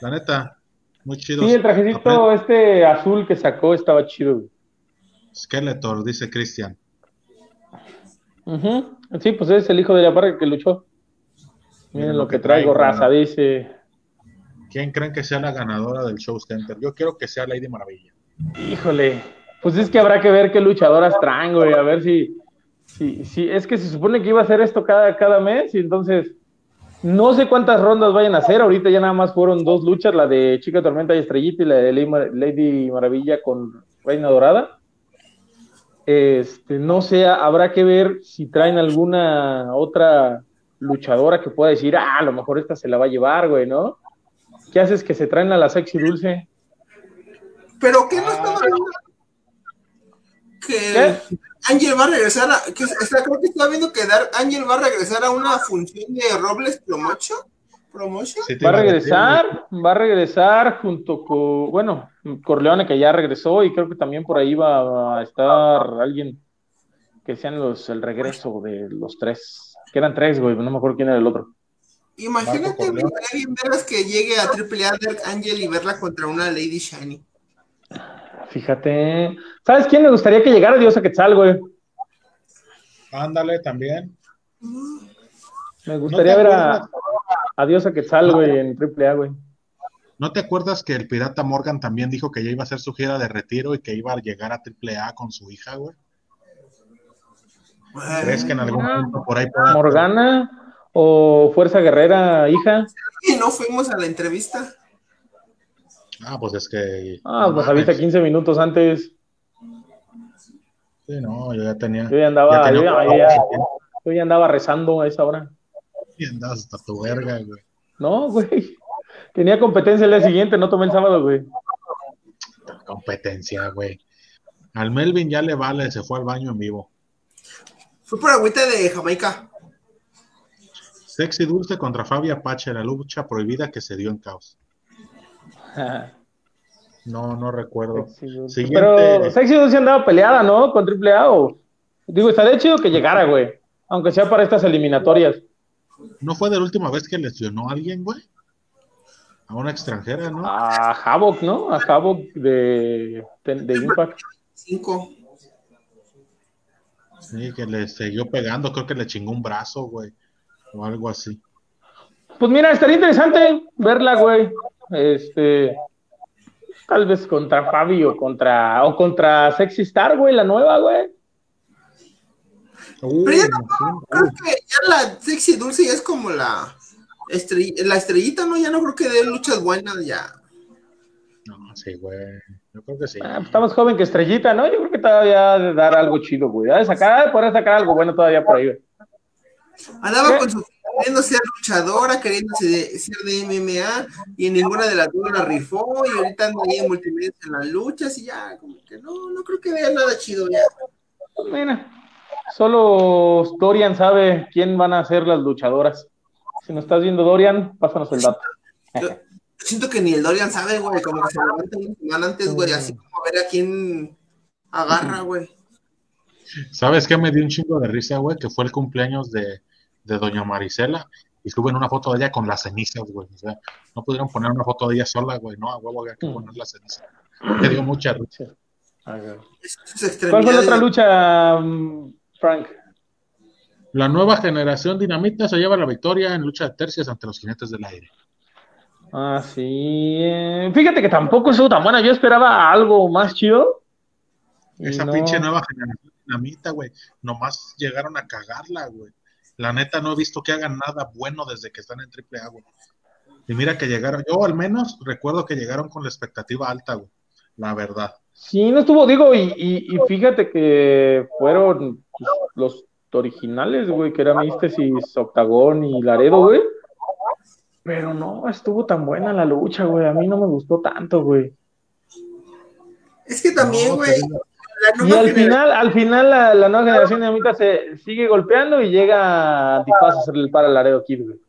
La neta, muy chido. Sí, el trajecito este azul que sacó estaba chido. Skeletor, dice Cristian. Sí, pues es el hijo de la parca que luchó. Miren lo que traigo, raza, dice. ¿Quién creen que sea la ganadora del Show Center? Yo quiero que sea Lady Maravilla. Híjole, pues es que habrá que ver qué luchadoras traen, güey, a ver si, si, si, es que se supone que iba a hacer esto cada, cada mes y entonces no sé cuántas rondas vayan a hacer, ahorita ya nada más fueron dos luchas, la de Chica Tormenta y Estrellita y la de Lady Maravilla con Reina Dorada. Este, no sé, habrá que ver si traen alguna otra luchadora que pueda decir, ah, a lo mejor esta se la va a llevar, güey, ¿no? ¿Qué haces que se traen a la sexy dulce? Pero ¿qué no estaba que Ángel va a regresar a. Que, creo que estaba viendo que Dar, Ángel va a regresar a una función de Robles Promotion. Promotion. va a regresar, va a regresar junto con, bueno, Corleone que ya regresó y creo que también por ahí va a estar alguien que sean los el regreso de los tres, que eran tres, güey, no me acuerdo quién era el otro. Imagínate bien verlas que llegue a Triple A Ángel y verla contra una Lady Shiny. Fíjate. ¿Sabes quién me gustaría que llegara Dios a Quetzal, güey? Ándale, también. Me gustaría ver a, a Dios a Quetzal, güey, en AAA, güey. ¿No te acuerdas que el pirata Morgan también dijo que ya iba a hacer su gira de retiro y que iba a llegar a AAA con su hija, güey? ¿Crees que en algún Ah. momento por ahí pueda Morgana o Fuerza Guerrera, hija. Y no fuimos a la entrevista. Ah, pues es que. Ah, no pues avisa 15 minutos antes. Sí, no, yo ya tenía. Yo ya andaba, tenía yo ya- ocupado yo ya- yo andaba rezando a esa hora. y andabas hasta tu verga, güey. No, güey. Tenía competencia el día siguiente, no tomé el sábado, güey. Competencia, güey. Al Melvin ya le vale, se fue al baño en vivo. Fue por agüita de Jamaica. Sexy Dulce contra Fabi Apache, la lucha prohibida que se dio en caos. No, no recuerdo. Siguiente. Pero Sexy Dulce andaba peleada, ¿no? Con Triple A o... Digo, estaría chido que llegara, güey. Aunque sea para estas eliminatorias. ¿No fue de la última vez que lesionó a alguien, güey? A una extranjera, ¿no? A Havoc, ¿no? A Havoc de, de, de Impact. Cinco. Sí, que le siguió pegando, creo que le chingó un brazo, güey. O algo así. Pues mira, estaría interesante verla, güey. Este, tal vez contra Fabi o contra o contra Sexy Star, güey, la nueva, güey. Pero ya sí. Creo que ya la sexy dulce ya es como la, estrell- la estrellita, ¿no? Ya no creo que dé luchas buenas ya. No, sí, güey. Yo creo que sí. Ah, pues está más joven que Estrellita, ¿no? Yo creo que todavía ha de dar algo chido, güey. Ha de sacar, ha de poder sacar algo bueno todavía por ahí, güey. Andaba ¿Qué? con su queriendo ser luchadora, queriendo ser de MMA, y en ninguna de las dos la rifó, y ahorita anda ahí en multimedia en las luchas, y ya, como que no, no creo que dé nada chido ya. Mira, solo Dorian sabe quién van a ser las luchadoras. Si nos estás viendo, Dorian, pásanos el dato. Yo siento que ni el Dorian sabe, güey, como que se levanta una semana antes, güey, así como a ver a quién agarra, güey. ¿Sabes qué me dio un chingo de risa, güey? Que fue el cumpleaños de, de Doña Marisela y suben una foto de ella con las cenizas, güey. O sea, no pudieron poner una foto de ella sola, güey. No, a huevo había que Mm. poner las cenizas. Me dio mucha risa. ¿Cuál fue la otra lucha, mm, Frank? La nueva generación dinamita se lleva la victoria en lucha de tercias ante los jinetes del aire. Ah, sí. eh, Fíjate que tampoco estuvo tan buena. Yo esperaba algo más chido. Esa no. pinche nueva generación dinamita, güey. Nomás llegaron a cagarla, güey. La neta no he visto que hagan nada bueno desde que están en AAA, güey. Y mira que llegaron, yo al menos recuerdo que llegaron con la expectativa alta, güey. La verdad. Sí, no estuvo, digo, y, y, y fíjate que fueron pues, los originales, güey, que era Místesis, Octagón y Laredo, güey. Pero no estuvo tan buena la lucha, güey. A mí no me gustó tanto, güey. Es que también, güey, la Y al generación- final, al final la, la nueva generación de Amita se sigue golpeando y llega Antifaz a hacerle el para a Laredo Kid, güey.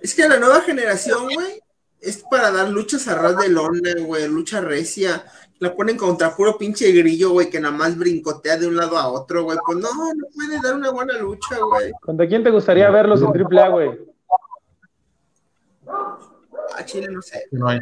Es que la nueva generación, güey, es para dar luchas a ras de lona, güey, lucha recia. La ponen contra puro pinche grillo, güey, que nada más brincotea de un lado a otro, güey. Pues no, no puede dar una buena lucha, güey. ¿Contra quién te gustaría verlos en AAA, güey? A Chile no sé. No hay.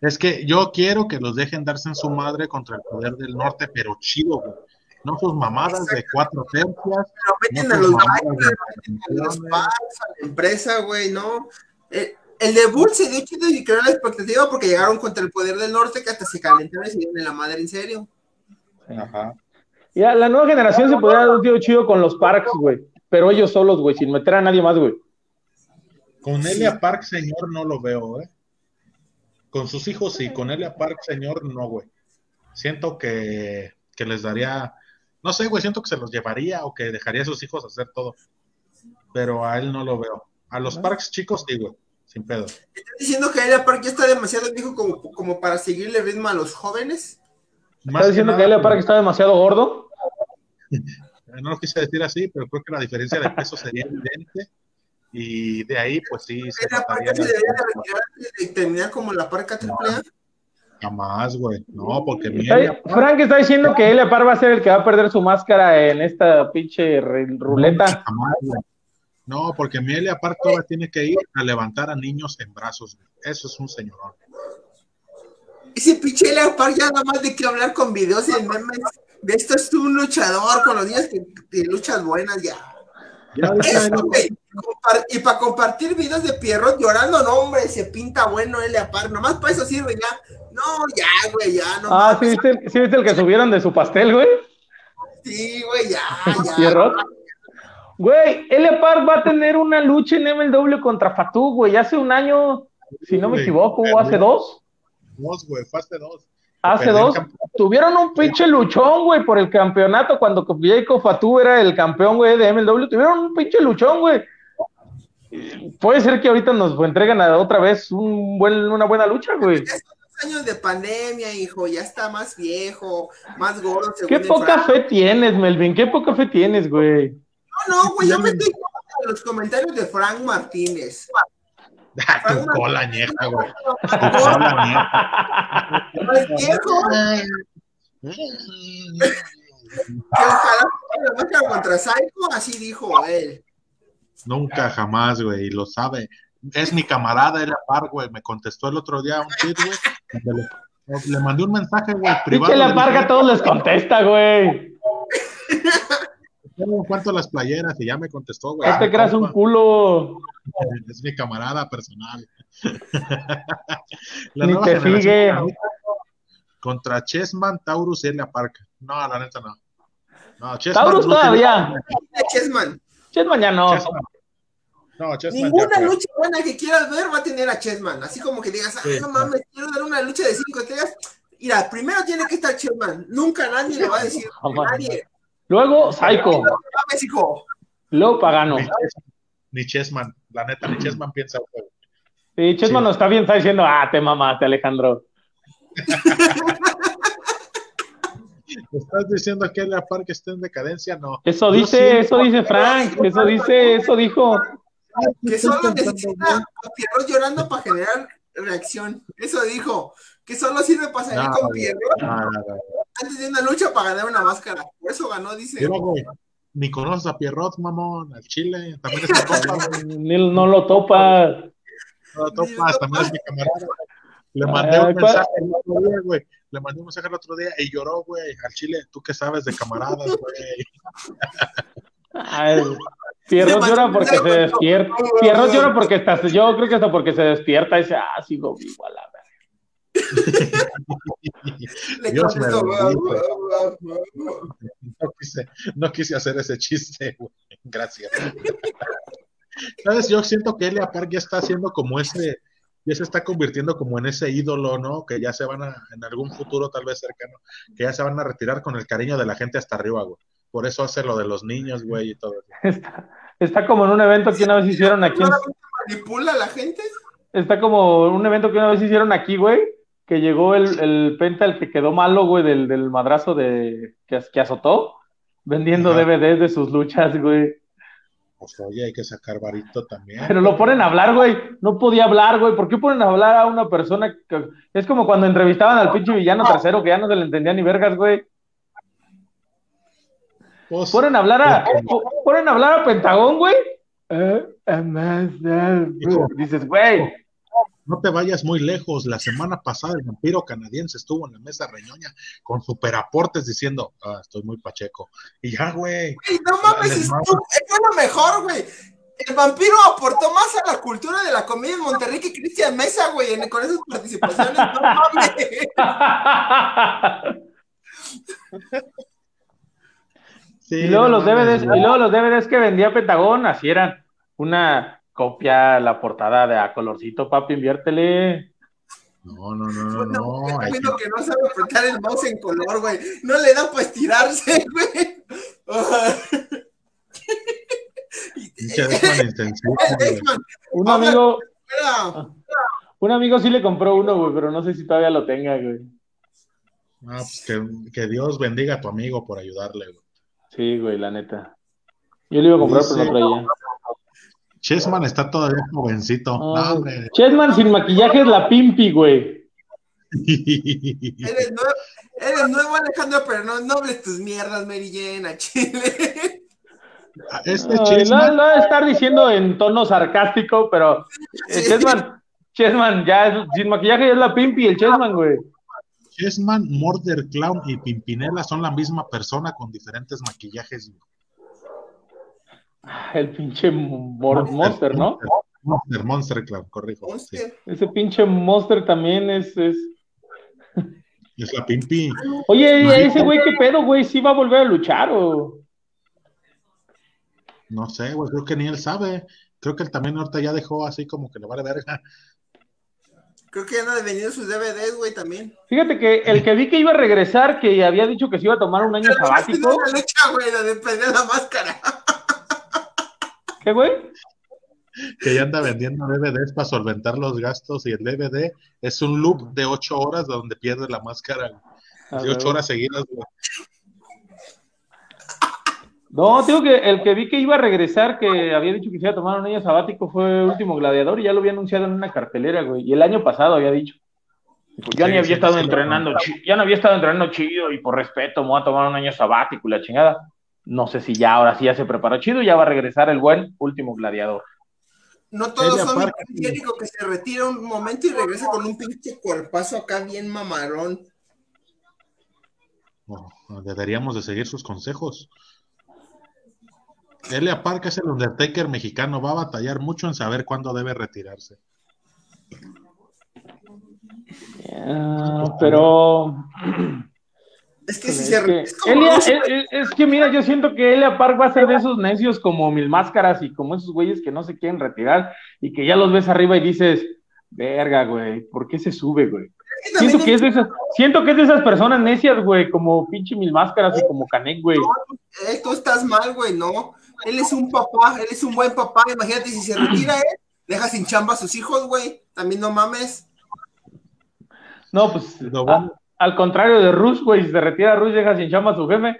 Es que yo quiero que los dejen darse en su madre contra el poder del norte, pero chido, güey. No sus mamadas de cuatro tercias. Pero meten No a los de meten a los packs, a la empresa, güey, ¿no? Eh, el debut se dio chido y creó la expectativa porque llegaron contra el poder del norte que hasta se calentaron y se dieron en la madre en serio. Ajá. Ya, la nueva generación se podría dar un tío chido con los Parks, güey. Pero ellos solos, güey, sin meter a nadie más, güey. Con Elia Park, señor, no lo veo, ¿eh? Con sus hijos sí, con Elia Park, señor, no, güey. Siento que, que les daría, no sé, güey, siento que se los llevaría o que dejaría a sus hijos hacer todo. Pero a él no lo veo. A los Parks chicos, sí, güey, sin pedo. ¿Estás diciendo que Elia Park ya está demasiado viejo como, como para seguirle ritmo a los jóvenes? ¿Estás diciendo que nada, Elia Park está demasiado gordo? <laughs> No lo quise decir así, pero creo que la diferencia de peso sería evidente. Y de ahí, pues sí, se notaría ya se la debería de terminar como la parca AAA. Jamás, güey. No, porque mi Está- Elia Park- Frank está diciendo que Elia Park va a ser el que va a perder su máscara en esta pinche ruleta. Jamás, güey. No, porque mi Elia Park todavía tiene que ir a levantar a niños en brazos. güey. Eso es un señorón. Ese pinche Elia Park ya nada más de que hablar con videos y memes. De esto es un luchador con los niños que, que luchas buenas ya. Ya <laughs> Eso, güey. Y para compartir videos de Pierrot llorando, no, hombre, se pinta bueno Elia Park. Nomás para eso sirve ya. No, ya, güey, ya, no. Ah. ¿sí viste, sí viste el que subieron de su pastel, güey? Sí, güey, ya, <laughs> ya. Pierrot. Güey, Elia Park va a tener una lucha en MLW contra Fatu, güey. Hace un año, si no me equivoco, o hace dos. Dos, güey, fue hace dos. Hace dos. Tuvieron un pinche luchón, güey, por el campeonato cuando Jacob Fatu era el campeón, güey, de MLW. Tuvieron un pinche luchón, güey. Puede ser que ahorita nos entreguen a- otra vez un buen, una buena lucha, güey. Ya son dos años de pandemia, hijo, ya está más viejo, más gordo. según Qué poca fe tienes, Melvin. Qué poca fe tienes, güey. No, no, güey, yo me- estoy en los comentarios de Frank Martínez. Ah, tu cola ñeja, güey. Tu cola viejo, ñeja. que ojalá la máscara contra Psycho, así dijo él. Nunca, jamás, güey, y lo sabe. Es mi camarada, Elia Park, güey. Me contestó el otro día un tweet, güey. Le, le mandé un mensaje, güey, privado. Pinche la parga todos les contesta, güey. "¿Cómo en cuanto a las playeras? Y ya me contestó, güey. No te creas un culo. Es mi camarada personal. La Ni nueva te sigue. Contra Chessman, Taurus y Elia Park. No, la neta no. No, Chessman. Taurus no todavía. Chessman. Chesman ya no. Chessman. No, Chessman. Ninguna ya lucha buena que quieras ver va a tener a Chessman. Así como que digas, ay, Sí. no mames, quiero dar una lucha de cinco estrellas. Mira, primero tiene que estar Chessman. Nunca nadie le va a decir. Nadie. Luego, Psycho. Luego, Pagano. Ni Chessman, ni Chessman. La neta, ni Chessman piensa. güey. Sí, Chesman Sí. no está bien, está diciendo, ah, te mamaste, Alejandro. <laughs> ¿Estás diciendo que Elia Park está en decadencia? No. Eso dice, eso dice Frank, eso dice, eso dijo. Que solo necesita a Pierrot llorando para generar reacción. Eso dijo. Que solo sirve para salir No, con. Pierrot No, no, no. antes de una lucha para ganar una máscara. Por eso ganó, dice. Mira, Ni conoces a Pierrot, mamón, al Chile. También es <laughs> mi compa, No lo topa. No lo topas, también es mi camarada. Le mandé Ah, un ¿cuál? mensaje el otro día, güey. Le mandé un mensaje el otro día y lloró, güey. Al Chile, tú qué sabes de camaradas, güey. Ay, Pierrot llora porque se despierta. Pierrot llora porque está, yo creo que hasta porque se despierta y dice, ah, sigo vivo a la. <laughs> Le Dios me. No quise, no quise hacer ese chiste, güey. Gracias. Sabes, yo siento que Elia Park ya está haciendo como ese, ya se está convirtiendo como en ese ídolo, ¿no? Que ya se van a, en algún futuro tal vez cercano, que ya se van a retirar con el cariño de la gente hasta arriba, güey. Por eso hace lo de los niños, güey, y todo eso. Está, está como en un evento que una vez hicieron aquí. en- ¿Solamente manipula a la gente? está como un evento que una vez hicieron aquí, güey. Que llegó el, el Penta, el que quedó malo, güey, del, del madrazo de, que, que azotó, vendiendo Ajá. DVDs de sus luchas, güey. Pues oye, hay que sacar varito también. Pero lo ponen a hablar, güey. No podía hablar, güey. ¿Por qué ponen a hablar a una persona que... Es como cuando entrevistaban al pinche villano tercero que ya no se le entendía ni vergas, güey. Pues, Ponen a hablar a... po- Ponen a hablar a Pentagón, güey. Eh, eh, más, eh, Dices, güey. No te vayas muy lejos. La semana pasada el vampiro canadiense estuvo en la mesa reñoña con superaportes diciendo, ah, estoy muy pacheco. Y ya, güey. Güey, no mames, es, lo mejor, güey. El vampiro aportó más a la cultura de la comedia en Monterrey que Cristian Mesa, güey, con esas participaciones. No <laughs> mames. Sí, Y luego no los DVDs, y luego los DVDs que vendía Pentagón, así eran una copia, la portada de a colorcito, papi, inviértele. No, no, no, no, no. Viendo que no sabe apretar el mouse en color, güey. No le da para estirarse, <laughs> güey. <laughs> Un amigo, espera. un amigo sí le compró uno, güey, pero no sé si todavía lo tenga, güey. Ah, pues que, que Dios bendiga a tu amigo por ayudarle, güey. Sí, güey, la neta. Yo le iba a comprar, pero no traía. Chessman está todavía jovencito. Ah, No. Chessman sin maquillaje es la pimpi, güey. Eres nuevo, eres nuevo, Alejandro, pero no, no hables tus mierdas, Mary Jane, a Chile. <laughs> Este lo, Chessman, debe estar diciendo en tono sarcástico, pero eh, Sí. Chessman, Chessman, ya es- sin maquillaje ya es la pimpi, el Chessman, güey. Chessman, Murder Clown y Pimpinela son la misma persona con diferentes maquillajes. güey. El pinche monster, ¿no? Monster, Monster Clown, corrijo. sí. Monster. Ese pinche monster también es, es... Es la Pimpi. Oye, ese güey, ¿qué pedo, güey? ¿Sí va a volver a luchar o...? No sé, güey, creo que ni él sabe. Creo que él también ahorita ya dejó así como que le vale verga. Creo que ya no han venido sus DVDs, güey, también. Fíjate que el que vi que iba a regresar, que había dicho que se iba a tomar un año sabático. La lucha, güey, la de perder la máscara. ¿Qué, güey? Que ya anda vendiendo DVDs para solventar los gastos y el DVD es un loop de ocho horas donde pierde la máscara. De ocho horas seguidas, güey. No, digo que el que vi que iba a regresar, que había dicho que se iba a tomar un año sabático, fue Último Gladiador y ya lo había anunciado en una cartelera, güey. Y el año pasado había dicho. Dijo, ya Sí, ni había sí, estado sí, entrenando, ya no había estado entrenando chido y por respeto me voy a tomar un año sabático y la chingada. No sé si ya ahora sí ya se preparó chido, ya va a regresar el buen Último Gladiador. No todos son Jericho que se retira un momento y regresa con un pinche cuerpazo acá bien mamarón. Deberíamos de seguir sus consejos. Elia Park es el Undertaker mexicano, va a batallar mucho en saber cuándo debe retirarse. Ah, pero <clears throat> Es que si es se que, re- es como Elia- Rush, es, que mira, yo siento que Elia Park va a ser de esos necios como Mil Máscaras y como esos güeyes que no se quieren retirar y que ya los ves arriba y dices, verga, güey, ¿por qué se sube, güey? que Siento que es de esas, siento que es de esas personas necias, güey, como pinche Mil Máscaras y como Canek, güey. eh, tú estás mal, güey, no. Él es un papá, él es un buen papá. Imagínate si se retira él, deja sin chamba a sus hijos, güey. También no mames. No, pues Lo a- bueno- al contrario de Rush, güey, si se retira Rush, deja sin chamba a su jefe.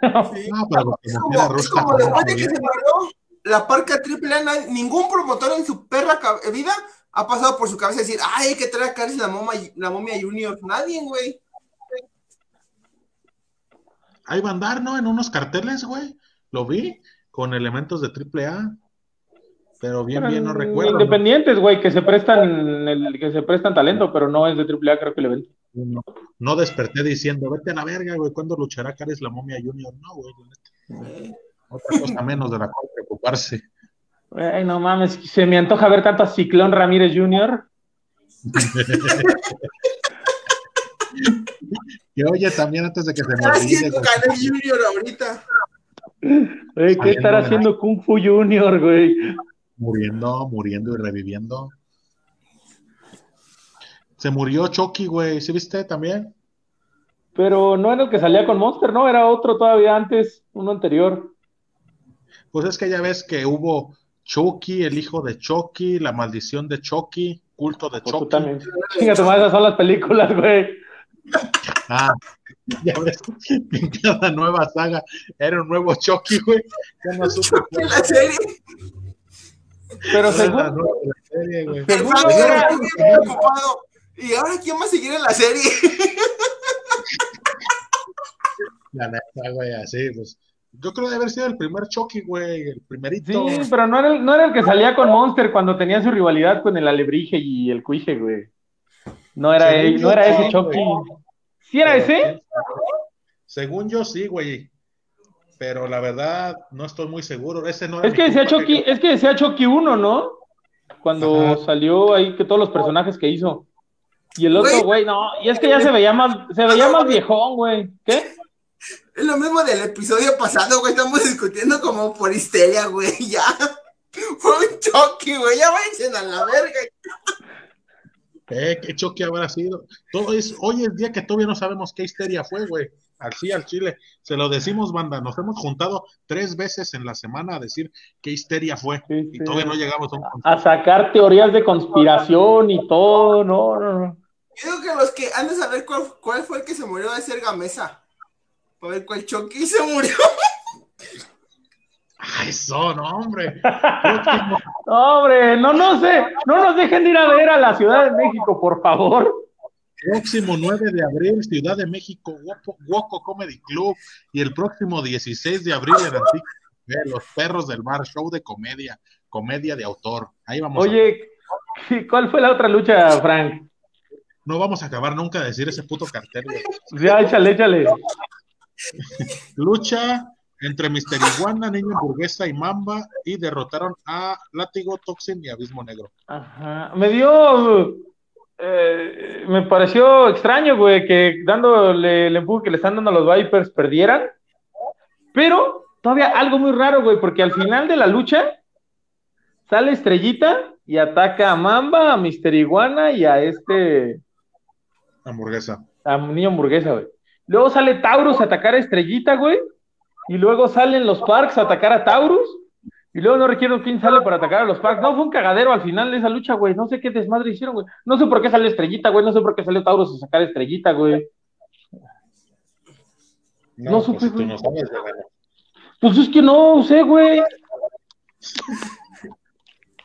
Sí. No, pero Es como es como después de que se murió la parca triple A, ningún promotor en su perra vida ha pasado por su cabeza decir, ay, hay que traer a Caris la, momia- la momia junior. Nadie, güey. Ahí va a andar, ¿no? En unos carteles, güey. Lo vi con elementos de AAA. Pero bien, bien, no recuerdo. Independientes, güey, que se prestan el, que se prestan talento, pero no es de AAA, creo que el evento. No, no desperté diciendo, vete a la verga, güey, ¿cuándo luchará Caris la momia Junior? No, güey, la neta. Otra cosa menos de la cual preocuparse. Ay, no mames, se me antoja ver tanto a Ciclón Ramírez Jr. Y <laughs> oye, también antes de que se me Está olvide, haciendo güey, Caris Junior ahorita. Güey, ¿qué estará haciendo Kung Fu Junior, güey? muriendo, muriendo y reviviendo. Se murió Chucky, güey, ¿sí viste también? Pero no era el que salía con Monster, ¿no? Era otro todavía antes, uno anterior. Pues es que ya ves que hubo Chucky, el hijo de Chucky, la maldición de Chucky, culto de Pues tú Chucky. también. Fíjate, más esas son las películas, güey. Ah, ya ves, en cada nueva saga era un nuevo Chucky, güey. Ya no supe En la serie. Pero era la según, la serie, güey. Según era- era. ¿Y ahora quién va a seguir en la serie? <laughs> La neta, güey, así, pues. Yo creo de haber sido el primer Chucky, güey, el primerito. sí, pero no era, el, no era el que salía con Monster cuando tenía su rivalidad con el Alebrije y el Cuije, güey. No era, Según él- no era ese sí, Chucky. güey. ¿Sí era Pero, ese? Según yo sí, güey. Pero la verdad, no estoy muy seguro. Ese no era Es que decía Chucky, es que decía Chucky 1, ¿no? Cuando Ajá. salió ahí que todos los personajes que hizo. Y el otro, Güey. no, y es que ya se veía más, se veía más viejón, güey. ¿Qué? Es lo mismo del episodio pasado, güey. Estamos discutiendo como por histeria, güey. <laughs> Ya. Fue un choque, güey. Ya vayan a la verga. Eh, qué choque habrá sido. Todo es, hoy es día que todavía no sabemos qué histeria fue, güey. Así al Chile. Se lo decimos, banda. Nos hemos juntado tres veces en la semana a decir qué histeria fue. Sí, Y sí. todavía no llegamos a un A sacar teorías de conspiración y todo, no, no, no. Yo digo que los que han de saber cuál, cuál fue el que se murió de ser Gamesa. Para ver cuál choque se murió. <laughs> Ah, eso, no, hombre. <laughs> Próximo, Hombre, no, no sé, no nos dejen de ir a ver a la Ciudad de México, por favor. próximo 9 de abril, Ciudad de México, Woco, Comedy Club. Y el próximo 16 de abril en Antigua, Los Perros del Mar, show de comedia, comedia de autor. Ahí vamos. a- Oye, ¿cuál fue la otra lucha, Frank? No vamos a acabar nunca de decir ese puto cartel. Ya, échale, échale. Lucha entre Mister Iguana, Niño Hamburguesa y Mamba y derrotaron a Látigo, Toxin y Abismo Negro. Ajá. Me dio, eh, me pareció extraño, güey, que dándole el empuje que le están dando a los Vipers perdieran. Pero todavía algo muy raro, güey, porque al final de la lucha sale Estrellita y ataca a Mamba, a Mister Iguana y a este. Hamburguesa. A niño hamburguesa, güey. Luego sale Taurus a atacar a Estrellita, güey. Y luego salen los Parks a atacar a Taurus. Y luego no requiero quién sale para atacar a los Parks. No, fue un cagadero al final de esa lucha, güey. No sé qué desmadre hicieron, güey. No sé por qué salió Estrellita, güey. No sé por qué salió Taurus a sacar a Estrellita, güey. No, No pues supe, tú güey. no sabes, güey. Pues es que no sé, güey.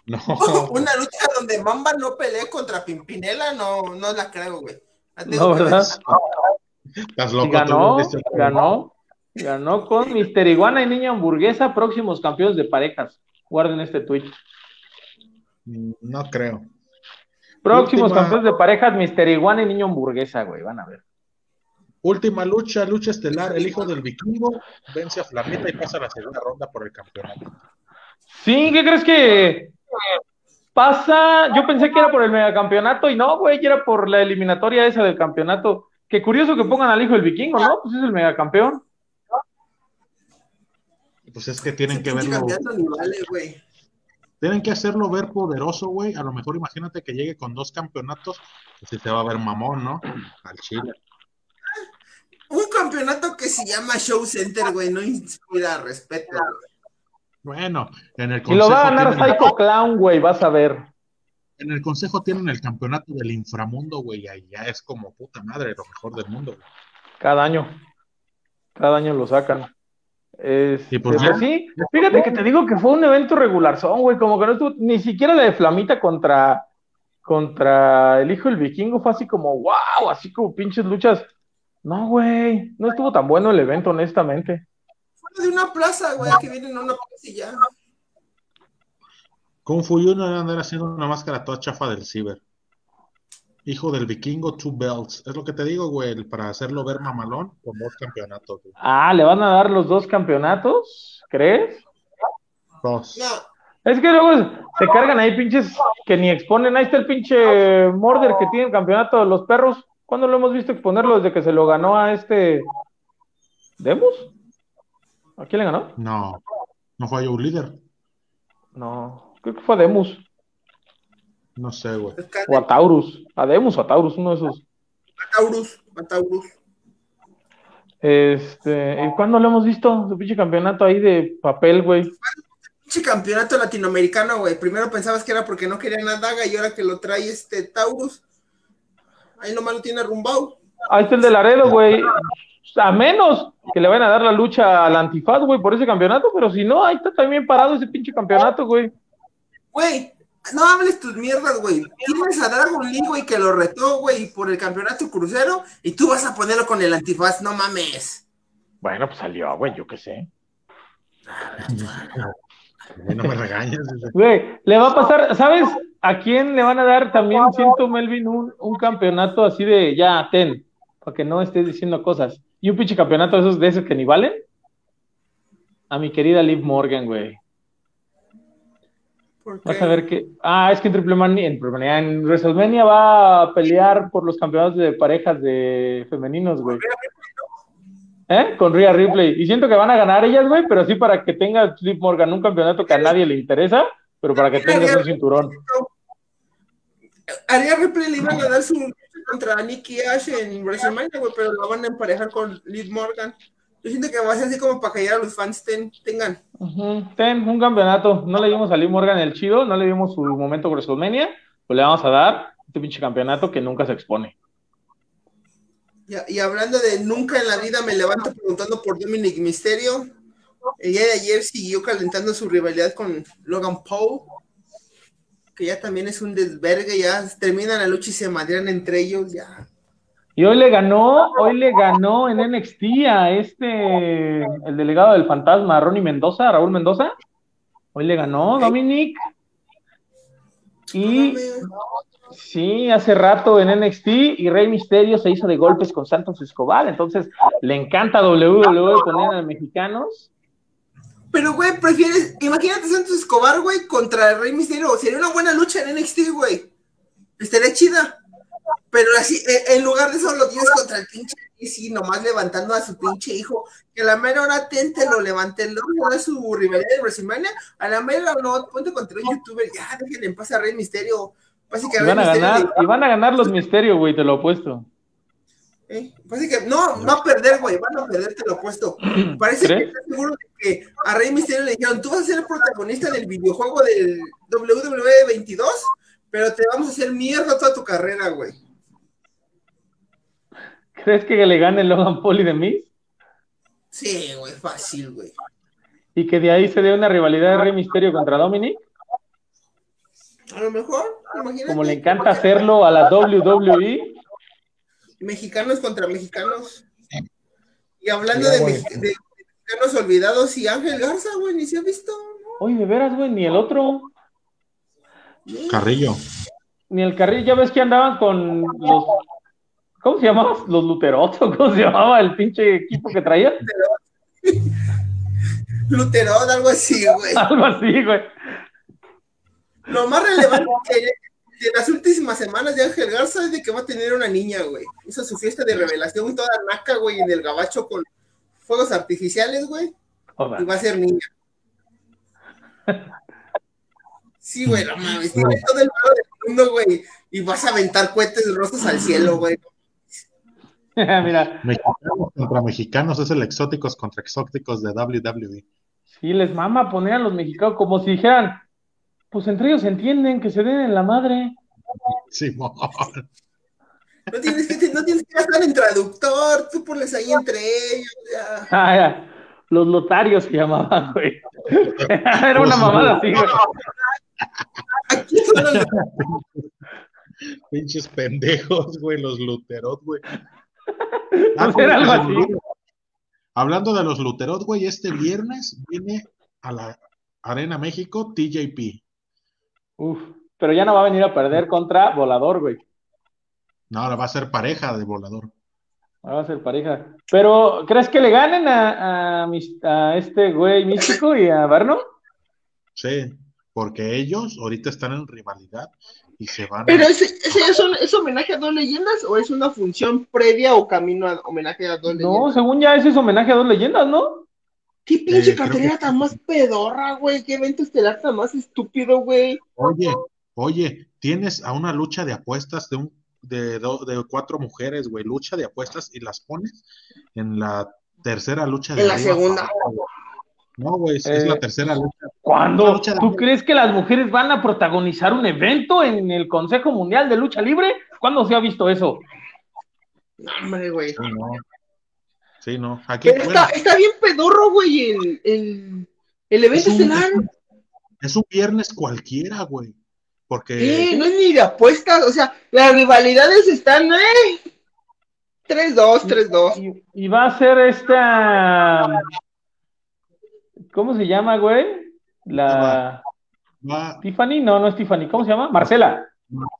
No. <laughs> Una lucha donde Mamba no peleé contra Pimpinela, no, no la creo, güey. No, ¿verdad? Estás loco. ganó, ganó, ganó con Mister Iguana y Niña Hamburguesa, próximos campeones de parejas. Guarden este tweet. Mm, No creo. Próximos Última- campeones de parejas, Mister Iguana y Niño Hamburguesa, güey. Van a ver. Última lucha, lucha estelar. El hijo del vikingo vence a Flamita y pasa a la segunda ronda por el campeonato. Sí, ¿qué crees que pasa? Yo pensé que era por el megacampeonato y no, güey, era por la eliminatoria esa del campeonato. Qué curioso que pongan al hijo del vikingo, ¿no? Pues es el megacampeón. Pues es que tienen que verlo, campeonato ni vale, güey. tienen que hacerlo ver poderoso, güey. A lo mejor imagínate que llegue con dos campeonatos, pues sí te va a ver mamón, ¿no? Al Chile. Un campeonato que se llama Show Center, güey, no inspira respeto. güey. Bueno, en el Y lo va a consejo ganar tienen- Psycho Clown, güey, vas a ver. En el consejo tienen el campeonato del inframundo, güey. Ahí ya es como puta madre, lo mejor del mundo. güey. Cada año. Cada año lo sacan. Este, Y pues ya. sí, fíjate que te digo que fue un evento regular, son, güey, como que no estuvo, ni siquiera la de Flamita contra, contra el hijo del vikingo fue así como, wow, así como pinches luchas. No, güey, no estuvo tan bueno el evento, honestamente. De una plaza, güey, que vienen a una plaza y ya. Kung Fu Junior debe andar haciendo una máscara toda chafa del ciber. Hijo del vikingo, two belts. Es lo que te digo, güey, para hacerlo ver mamalón con dos campeonatos. güey. Ah, ¿le van a dar los dos campeonatos? ¿Crees? Dos. No, Es que luego se cargan ahí pinches que ni exponen. Ahí está el pinche Morder que tiene el campeonato de los perros. ¿Cuándo lo hemos visto exponerlo? Desde que se lo ganó a este. ¿Demus? ¿A quién le ganó? No, no fue un líder. No, creo que fue a Demus. No sé, güey. O a Taurus. A Demus o a Taurus, uno de esos. Taurus, a Taurus. Este. ¿y ¿Cuándo lo hemos visto? Su pinche campeonato ahí de papel, güey. Pinche campeonato latinoamericano, güey. Primero pensabas que era porque no querían a Daga y ahora que lo trae este Taurus. Ahí nomás lo tiene rumbao. Ahí está el de Laredo, güey. A menos que le vayan a dar la lucha al Antifaz, güey, por ese campeonato, pero si no, ahí está también parado ese pinche campeonato, güey. Güey, no hables tus mierdas, güey. Tienes a Dragon Lee, güey, que lo retó, güey, por el campeonato crucero y tú vas a ponerlo con el antifaz, no mames. Bueno, pues salió, güey, yo qué sé. No me regañes. Güey, le va a pasar, ¿sabes a quién le van a dar también, siento, Melvin, un, un campeonato así de ya, ten, para que no estés diciendo cosas? Y un pinche campeonato de esos, de esos que ni valen. A mi querida Liv Morgan, güey. ¿Por Vas a ver que. Ah, es que en Triple Mania, en, Triple Mania, en WrestleMania va a pelear por los campeonatos de parejas de femeninos, güey. ¿Eh? Con Rhea Ripley. Y siento que van a ganar ellas, güey, pero sí para que tenga Liv Morgan un campeonato que a nadie le interesa, pero para que tengas un cinturón. A Rhea Ripley le iban a dar su contra Nikki Ash en WrestleMania, güey, pero la van a emparejar con Liv Morgan. Yo siento que va a ser así como para que ya los fans ten- tengan. Ujú, Ten, un campeonato. No le dimos a Liv Morgan el chido, no le dimos su momento WrestleMania, pues le vamos a dar este pinche campeonato que nunca se expone. Y, y hablando de nunca en la vida me levanto preguntando por Dominic Mysterio. El día de ayer siguió calentando su rivalidad con Logan Paul, que ya también es un desvergue, ya terminan la lucha y se madrean entre ellos, ya. Y hoy le ganó, hoy le ganó en NXT a este, el delegado del fantasma, Ronnie Mendoza, Raúl Mendoza. Hoy le ganó Dominic. Y sí, hace rato en NXT y Rey Misterio se hizo de golpes con Santos Escobar. Entonces le encanta WWE poner a mexicanos. Pero, güey, prefieres, imagínate Santos Escobar, güey, contra el Rey Misterio. Sería una buena lucha en NXT, güey. Estaría chida. Pero así, eh, en lugar de eso lo tienes contra el pinche sí, nomás levantando a su pinche hijo, que a la mera hora tente lo levante, luego de su rivalidad de WrestleMania, a la mera no, ponte contra un youtuber, ya déjenle en paz a Rey Misterio. Y van, a ganar, y van a ganar los misterios, güey, te lo opuesto. ¿Eh? que no, va a perder, güey, van a perder, te lo opuesto. <clears throat> Parece que está seguro de que a Rey Misterio le dijeron, tú vas a ser el protagonista del videojuego del WWE 22, pero te vamos a hacer mierda toda tu carrera, güey. ¿Crees que le gane Logan Paul y de mí? Sí, güey, fácil, güey. ¿Y que de ahí se dé una rivalidad de Rey Misterio contra Dominic? A lo mejor, imagínate. Como le encanta hacerlo a la WWE. Mexicanos contra mexicanos. Y hablando de, mexicanos olvidados y Ángel Garza, güey, ni se ha visto. Oye, de veras, güey, ni el otro. Carrillo. Ni el Carrillo, ya ves que andaban con los ¿Cómo se llamaba? ¿Los Luterotos? ¿Cómo se llamaba el pinche equipo que traía? <laughs> Luterot, algo así, güey. Algo así, güey. Lo más relevante de las últimas semanas de Ángel Garza es de que va a tener una niña, güey. Hizo su fiesta de revelación toda naca, güey, en el gabacho con fuegos artificiales, güey. Y va a ser niña. Sí, güey, no mames. todo el mundo del mundo, güey. Y vas a aventar cohetes rosas al cielo, güey. <laughs> Mira. Mexicanos contra mexicanos es el exóticos contra exóticos de WWE. Sí, les mama poner a los mexicanos como si dijeran, pues entre ellos entienden que se den en la madre. Sí, no tienes que, no tienes que gastar en traductor, tú ponles ahí entre ellos. Ya. Ah, ya. Los lotarios se llamaban, güey. <laughs> Era una mamada así, güey. Aquí son los... Pinches pendejos, güey, los luterot, güey. <laughs> Ah, Hablando de los Luterot, güey, este viernes viene a la Arena México TJP. Uf, pero ya no va a venir a perder contra Volador, güey. No, ahora va a ser pareja de Volador. Va a ser pareja. Pero, ¿crees que le ganen a, a, este güey místico y a Barno? Sí, porque ellos ahorita están en rivalidad y se van. Pero ese, es, homenaje a dos leyendas o es una función previa o camino a homenaje a dos leyendas? No, según ya ese es homenaje a dos leyendas, ¿no? ¿Qué pinche eh, cartelera tan más pedorra, güey? ¿Qué evento estelar tan más estúpido, güey? Oye, oye, tienes a una lucha de apuestas de un de, de cuatro mujeres, güey, lucha de apuestas y las pones en la tercera lucha de En la segunda. No, güey, es, la eh, tercera lucha. ¿Cuándo? ¿Tú crees que las mujeres van a protagonizar un evento en el Consejo Mundial de Lucha Libre? ¿Cuándo se ha visto eso? No, hombre, güey. Sí, no. Sí, no. Aquí, está, está, bien pedorro, güey, el, el, el evento es estelar. Es un, viernes cualquiera, güey. Porque. No es ni de apuestas, o sea, las rivalidades están, eh. 3-2, 3-2. y, va a ser esta ¿Cómo se llama, güey? La. Tiffany, no, no es Tiffany. ¿Cómo se llama? Marcela.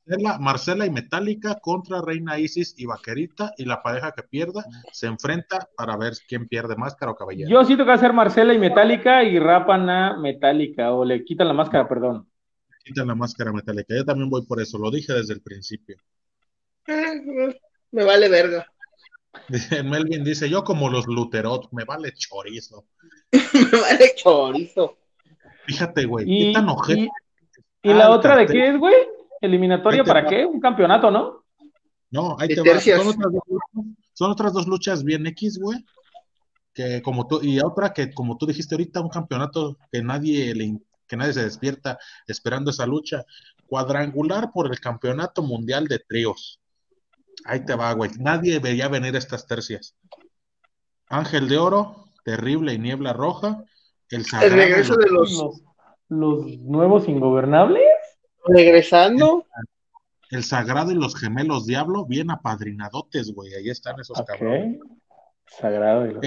Marcela, Marcela y Metallica contra Reina Isis y Vaquerita y la pareja que pierda se enfrenta para ver quién pierde máscara o cabellera. Yo siento que va a ser Marcela y Metallica y rapan a Metallica o le quitan la máscara, perdón. Quitan la máscara Metallica. Yo también voy por eso, lo dije desde el principio. <laughs> Me vale verga. Melvin dice, yo como los Luterot, me vale chorizo. <laughs> me vale chorizo. Fíjate, güey, qué tan ojete. ¿Y, la otra de qué es, güey? ¿Eliminatoria para qué? Un campeonato, ¿no? No, ahí te va. Son otras, dos, son otras dos luchas bien X, güey. Que como tú, y otra que como tú dijiste ahorita, un campeonato que nadie le, que nadie se despierta esperando esa lucha. Cuadrangular por el campeonato mundial de tríos. Ahí te va, güey. Nadie veía venir estas tercias. Ángel de Oro, Terrible y Niebla Roja. El, el regreso de los... los... nuevos ingobernables. Regresando. El, Sagrado y los Gemelos Diablo, bien apadrinadotes, güey. Ahí están esos cabrones. Sagrado y los...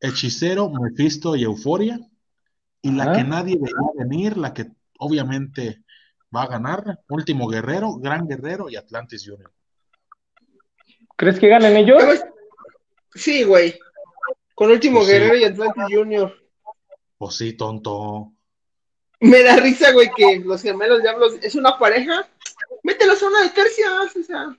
Hechicero, Mephisto y Euforia. Y la que nadie veía venir, la que obviamente va a ganar, Último Guerrero, Gran Guerrero y Atlantis Junior. ¿Crees que ganen ellos? Sí, güey. Con Último pues Guerrero y Atlantis Junior. Pues sí, tonto. Me da risa, güey, que los gemelos diablos es una pareja mételos a una de tercias, o sea,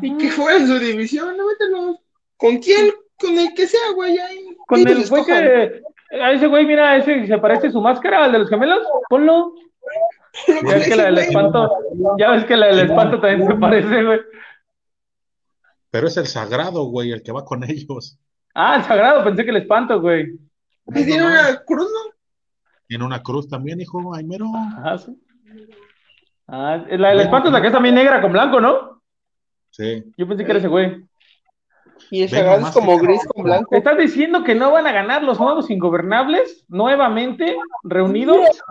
y que fuera en su división, no mételos. ¿Con quién? Con el que sea, güey, ahí. Con el güey que. A ese güey, mira, ese se parece su máscara al de los gemelos. Ponlo. Ya ves que la del espanto. Ya ves que la del espanto también se parece, güey. Pero es el sagrado, güey, el que va con ellos. Ah, el sagrado, pensé que el espanto, güey. ¿Me dieron una cruz, no? Tiene una cruz también, hijo. Ay, mero. Ajá, sí. Ah, la del espanto es la que es también negra con blanco, ¿no? Sí. Yo pensé que era ese güey. Y el sagrado es como gris con blanco. ¿Estás diciendo que no van a ganar los nuevos ingobernables nuevamente reunidos?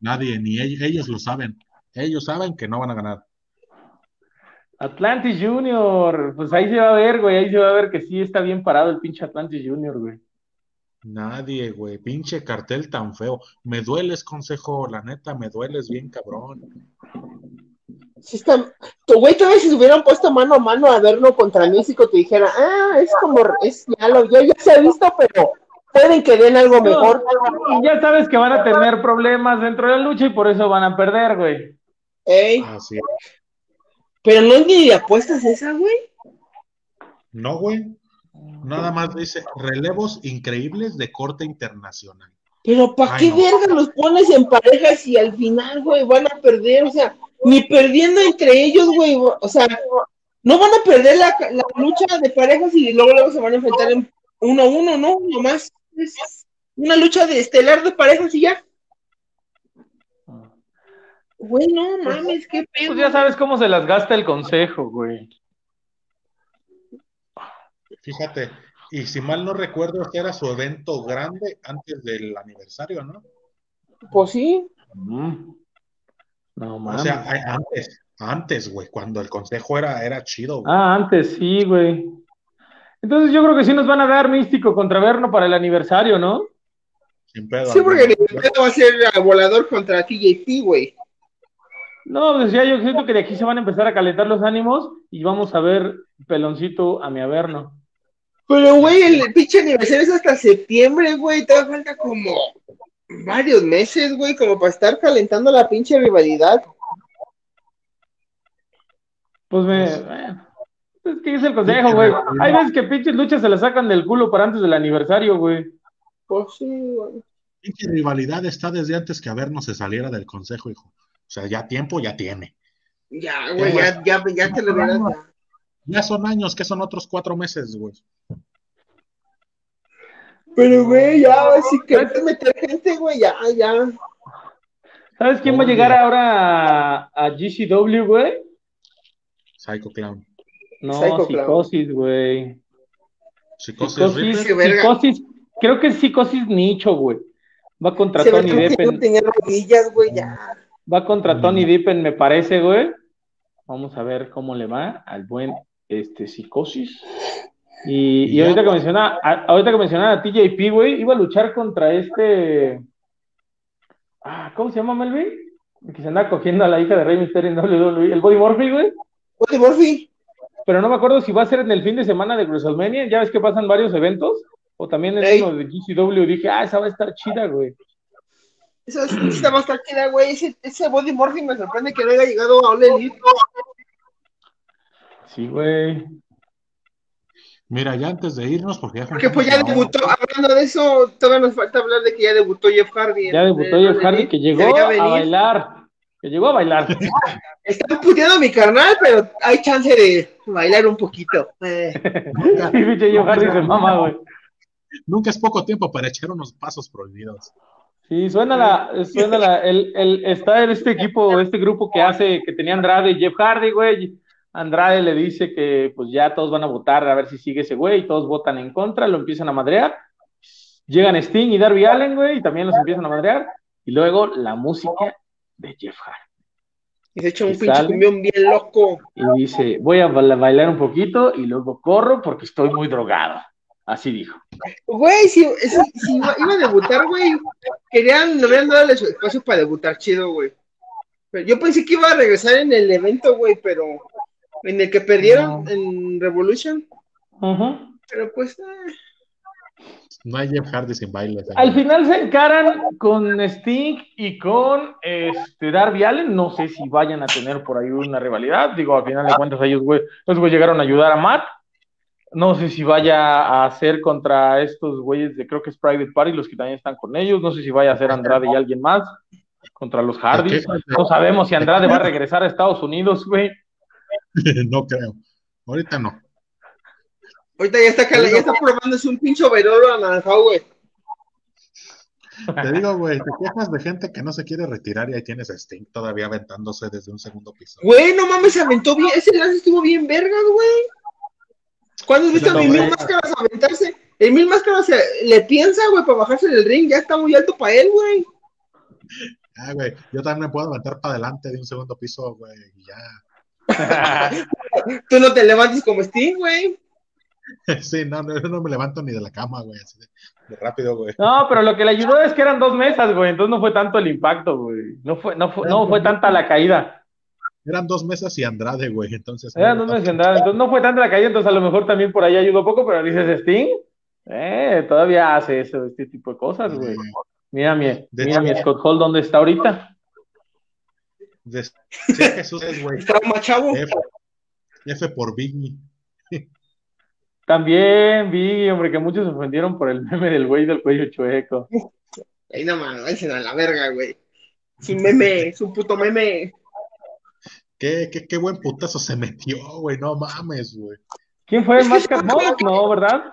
Nadie, ni ellos, ellos lo saben. Ellos saben que no van a ganar. Atlantis Junior, pues ahí se va a ver, güey, ahí se va a ver que sí está bien parado el pinche Atlantis Junior, güey. Nadie, güey. Pinche cartel tan feo. Me dueles, consejo. La neta, me dueles bien, cabrón. Sí está... Tu güey, todavía si se hubieran puesto mano a mano a verlo contra México, te dijera, ah, es como, es, ya lo, ya, ya se ha visto, pero pueden que den algo mejor. Y ya sabes que van a tener problemas dentro de la lucha y por eso van a perder, güey. Ey, Así es. pero no es ni de apuestas esa, güey. No, güey. Nada más dice relevos increíbles de corte internacional. Pero ¿para qué no. verga los pones en parejas y al final, güey, van a perder? O sea, ni perdiendo entre ellos, güey. O sea, no van a perder la, la lucha de parejas y luego luego se van a enfrentar en uno a uno, ¿no? Nomás es una lucha de estelar de parejas y ya. Güey, no mames, qué pedo. Pues ya sabes cómo se las gasta el consejo, güey. Fíjate, y si mal no recuerdo, este era su evento grande antes del aniversario, ¿no? Pues sí. Mm. No O mames. sea, a- antes, antes, güey, cuando el consejo era, era chido, güey. Ah, antes sí, güey. Entonces yo creo que sí nos van a dar místico contra Verno para el aniversario, ¿no? Sin pedo. Sí, porque el evento va a ser volador contra TJP, güey. No, decía yo siento que de aquí se van a empezar a calentar los ánimos y vamos a ver peloncito a mi Averno. Pero, güey, el pinche aniversario es hasta septiembre, güey. Te falta como varios meses, güey, como para estar calentando la pinche rivalidad. Pues me. bueno, es que es el consejo, güey. Hay veces que pinches luchas se las sacan del culo para antes del aniversario, güey. Pues sí, güey. Pinche rivalidad está desde antes que Averno se saliera del consejo, hijo. O sea, ya tiempo ya tiene. Ya, güey, ya, ya, ya te lo verás. Ya. Son años, que son otros cuatro meses, güey. Pero, güey, ya, güey, si quieres meter gente, güey, ya, ya. ¿Sabes quién va a llegar ahora a, a GCW, güey? Psycho Clown. No, Psycho psicosis, güey. Psicosis Psicosis, psicosis, creo que es psicosis nicho, güey. Va contra Se ve Tony Deppen. tenía rodillas, güey, ya. Va contra Tony Deppen, me parece, güey. Vamos a ver cómo le va al buen este psicosis. Y, y Y ya, ahorita que menciona, a- ahorita que mencionaba a TJP, güey, iba a luchar contra este. Ah, ¿cómo se llama Melvin? El Que se anda cogiendo a la hija de Rey Mysterio en WWE, el Body Murphy, güey. Güey, Murphy. Pero no me acuerdo si va a ser en el fin de semana de WrestleMania. Ya ves que pasan varios eventos. O también es Ey. uno de GCW. Dije, ah, esa va a estar chida, güey. Esa va a estar chida, güey. Ese, ese Body Murphy me sorprende que no haya llegado a All Elite. Sí, güey. Mira, ya antes de irnos, porque ya Porque pues ya debutó, hablando de eso, todavía nos falta hablar de que ya debutó Jeff Hardy. en- Ya debutó Jeff All Hardy, que llegó a bailar. Que llegó a bailar. <laughs> Está puteando mi carnal, pero hay chance de bailar un poquito. <laughs> Eh, pinche Jeff Hardy se mama, güey. nunca es poco tiempo para echar unos pasos prohibidos. Sí, suena la, suena la, el, el, está en este equipo, este grupo que hace, que tenía Andrade y Jeff Hardy, güey. Andrade le dice que pues ya todos van a votar a ver si sigue ese güey, todos votan en contra, lo empiezan a madrear. Llegan Sting y Darby Allen, güey, y también los empiezan a madrear. Y luego la música de Jeff Hardy. y se echa un pinche cumbión bien loco. Y dice, voy a ba- bailar un poquito y luego corro porque estoy muy drogado. Así dijo. Güey, si, si, si iba, iba a debutar, güey, querían, le habían dado su espacio para debutar chido, güey. Pero yo pensé que iba a regresar en el evento, güey, pero en el que perdieron No. en Revolution. Pero pues, eh, No hay Jeff Hardy sin baile. Al final se encaran con Sting y con este, Darby Allen. No sé si vayan a tener por ahí una rivalidad. Digo, al final de cuentas, ellos, güey, los güey llegaron a ayudar a Matt. No sé si vaya a ser contra estos güeyes de, creo que es Private Party, los que también están con ellos. No sé si vaya a ser Andrade y alguien más contra los Hardys. No sabemos si Andrade va a regresar a Estados Unidos, güey. <laughs> no creo. Ahorita no. Ahorita ya está, ya está probándose un pincho veroro anaranjado, güey. Te digo, güey, te quejas de gente que no se quiere retirar y ahí tienes a Sting todavía aventándose desde un segundo piso. Güey, no mames, se aventó bien. Ese lance estuvo bien vergas, güey. ¿Cuándo has visto a Mil Máscaras aventarse? El Mil Máscaras le piensa, güey, para bajarse del ring. Ya está muy alto para él, güey. Ah, güey, yo también me puedo aventar para adelante de un segundo piso, güey, y ya. <laughs> Tú no te levantes como Sting, güey. <laughs> Sí, no, no, no me levanto ni de la cama, güey, así de, rápido, güey. No, pero lo que le ayudó es que eran dos mesas, güey, entonces no fue tanto el impacto, güey. No fue, no fue, no fue tanta la caída. Eran dos mesas y Andrade, güey, entonces. Eran dos mesas y Andrade, entonces no fue tanta la caída, entonces a lo mejor también por ahí ayudó poco, pero dices Sting, eh, todavía hace eso, este tipo de cosas, güey. Mira mi, mira mi Scott Hall, ¿dónde está ahorita? De, sí, Jesús es, güey. Está más chavo. F, F por Biggie. <laughs> También vi, hombre, que muchos se ofendieron por el meme del güey del cuello chueco. Ahí no váyanse a la verga, güey. Es un meme, es un puto meme. Qué, qué, qué buen putazo se metió, güey, no mames, güey. ¿Quién fue? ¿Mascat Moss? No, ¿verdad?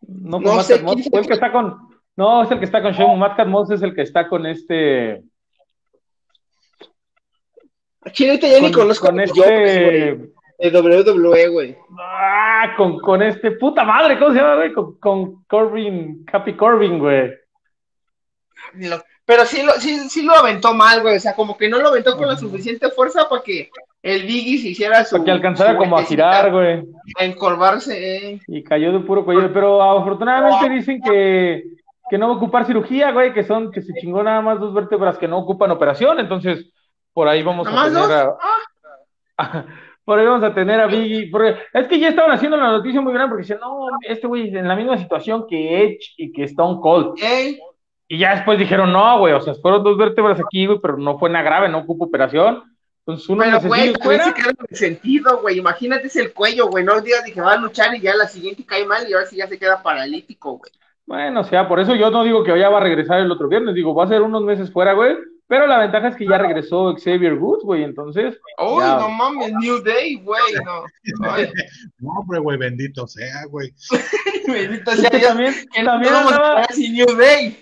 No fue no Moss, fue el que está con. No, es el que está con Shemo. Mascat Moss es el que está con este. Aquí ahorita ya ni conozco con este. De WWE, güey. Ah, con, con este puta madre, ¿cómo se llama, güey? Con, con Corbin, Cappy Corbin, güey. Pero sí lo, sí, sí lo aventó mal, güey. O sea, como que no lo aventó con la suficiente fuerza para que el Biggie se hiciera su. Para que alcanzara como a girar, güey. A encorvarse, eh. Y cayó de puro cuello. Pero afortunadamente dicen que, que no va a ocupar cirugía, güey. Que son, que se chingó nada más dos vértebras que no ocupan operación. Entonces, por ahí vamos a tener dos? a. Ah. <laughs> por ahí vamos a tener a Biggie. Porque es que ya estaban haciendo la noticia muy grande porque decían, no, este güey en la misma situación que Edge y que Stone Cold. Y ya después dijeron, no, güey, o sea, fueron dos vértebras aquí, güey, pero no fue nada grave, no ocupa operación. Entonces uno Pero, güey, fuera. se sentido, güey. Imagínate es el cuello, güey. No digas de que va a luchar y ya la siguiente cae mal y ahora sí ya se queda paralítico, güey. Bueno, o sea, por eso yo no digo que ya va a regresar el otro viernes, digo, va a ser unos meses fuera, güey. Pero la ventaja es que ya regresó Xavier Woods, güey, entonces. Uy, ya. no mames, New Day, güey, no. <laughs> No, hombre, güey, bendito sea, güey. <laughs> bendito sea que Dios, también, que también, andaba, sin New Day.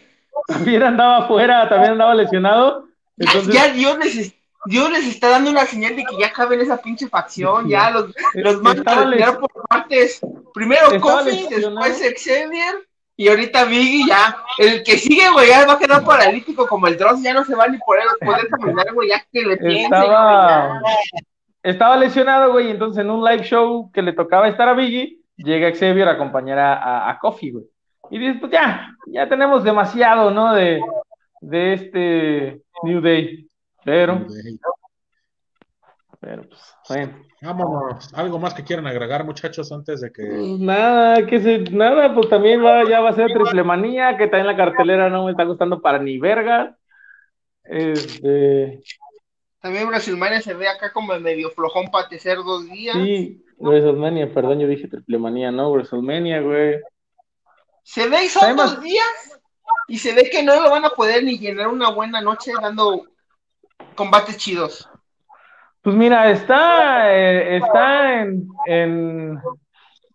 también andaba fuera, también andaba lesionado. Entonces, Ya Dios les, Dios les está dando una señal de que ya caben esa pinche facción, ya los, los mandan a retirar por partes. Primero Kofi, después Xavier, y ahorita Biggie ya. El que sigue, güey, ya va a quedar paralítico como el Dross, ya no se va ni por él poder caminar, güey, ya que le piense, Estaba- lesionado, güey, y entonces en un live show que le tocaba estar a Biggie, llega Xavier a acompañar a, a, a Kofi, güey. Y dices, pues ya, ya tenemos demasiado, ¿no? De, de este New Day. Pero, pero pues, bueno. Vámonos. ¿Algo más que quieran agregar, muchachos, antes de que. Nada, que se, nada, pues también va, ya va a ser triple manía, que también la cartelera no me está gustando para ni verga. Este, También WrestleMania se ve acá como medio flojón para tecer dos días. sí, WrestleMania, perdón, yo dije triple manía, no, WrestleMania, güey. Se ve y son Además- dos días y se ve que no lo van a poder ni llenar una buena noche dando combates chidos. Pues mira, está, eh, está en, en-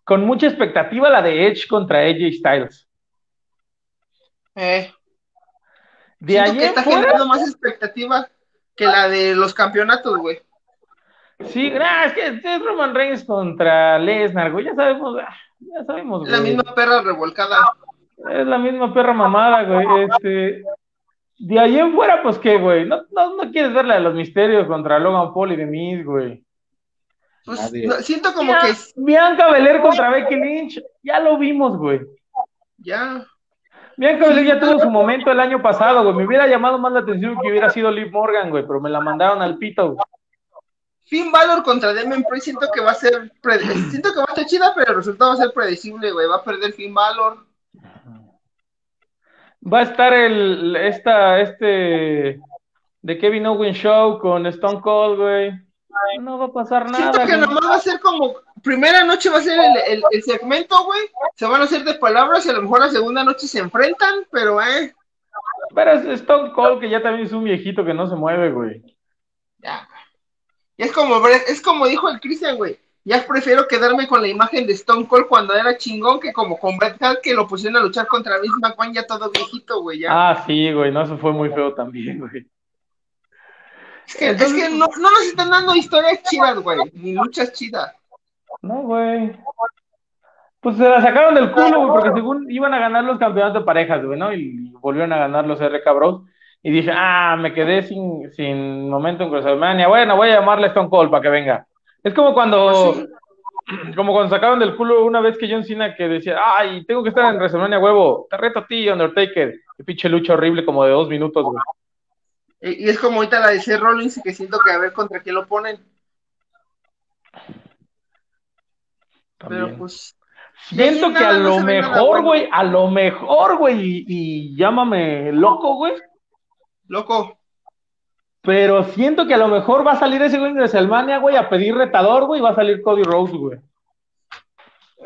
con mucha expectativa la de Edge contra AJ Styles. Eh, De siento que ayer está fuera, generando más expectativa que la de los campeonatos, güey. sí, nah, es que es Roman Reigns contra Lesnar, güey, ya sabemos, ah, ya sabemos, Es la misma perra revolcada. Es la misma perra mamada, güey. Este, de ahí en fuera, pues qué, güey. No, no, no quieres ver la de los misterios contra Logan Paul y The Miz, güey. Pues, no, siento como Ya, que Bianca Belair contra Becky Lynch, ya lo vimos, güey. ya. Bianca Belair ya tuvo su momento el año pasado, güey. Me hubiera llamado más la atención que hubiera sido Liv Morgan, güey, pero me la mandaron al pito, güey. Finn Balor contra Demon Priest siento que va a ser siento que va a estar chida, pero el resultado va a ser predecible, güey. Va a perder Finn Balor. Va a estar el, esta, este, de Kevin Owens Show con Stone Cold, güey. No va a pasar nada. Siento que nomás va a ser como, primera noche va a ser el, el, segmento, güey. Se van a hacer de palabras y a lo mejor la segunda noche se enfrentan, pero eh. Pero es Stone Cold, que ya también es un viejito que no se mueve, güey. Ya. Y es como, es como dijo el Christian, güey. Ya prefiero quedarme con la imagen de Stone Cold cuando era chingón que como con Bret Hart que lo pusieron a luchar contra Vince McMahon ya todo viejito, güey. Ah, sí, güey, no, eso fue muy feo también, güey. Es que, es que no, no, nos están dando historias chidas, güey, ni luchas chidas. No, güey. Pues se la sacaron del culo, güey, porque según iban a ganar los campeonatos de parejas, güey, ¿no? Y volvieron a ganar los RK Bros. Y dije, ah, me quedé sin, sin momento en WrestleMania. Bueno, voy a llamarle Stone Cold para que venga. Es como cuando, pues <clears throat> como cuando sacaron del culo una vez que John Cena que decía, ay, tengo que estar en WrestleMania, huevo, te reto a ti, Undertaker. Qué pinche lucha horrible como de dos minutos, güey. Y, es como ahorita la de C. Rollins que siento que a ver contra quién lo ponen. Pero pues. Siento que a lo mejor, güey, a lo mejor, güey, y llámame loco, güey. Loco. Pero siento que a lo mejor va a salir ese güey de WrestleMania, güey, a pedir retador, güey, y va a salir Cody Rose, güey.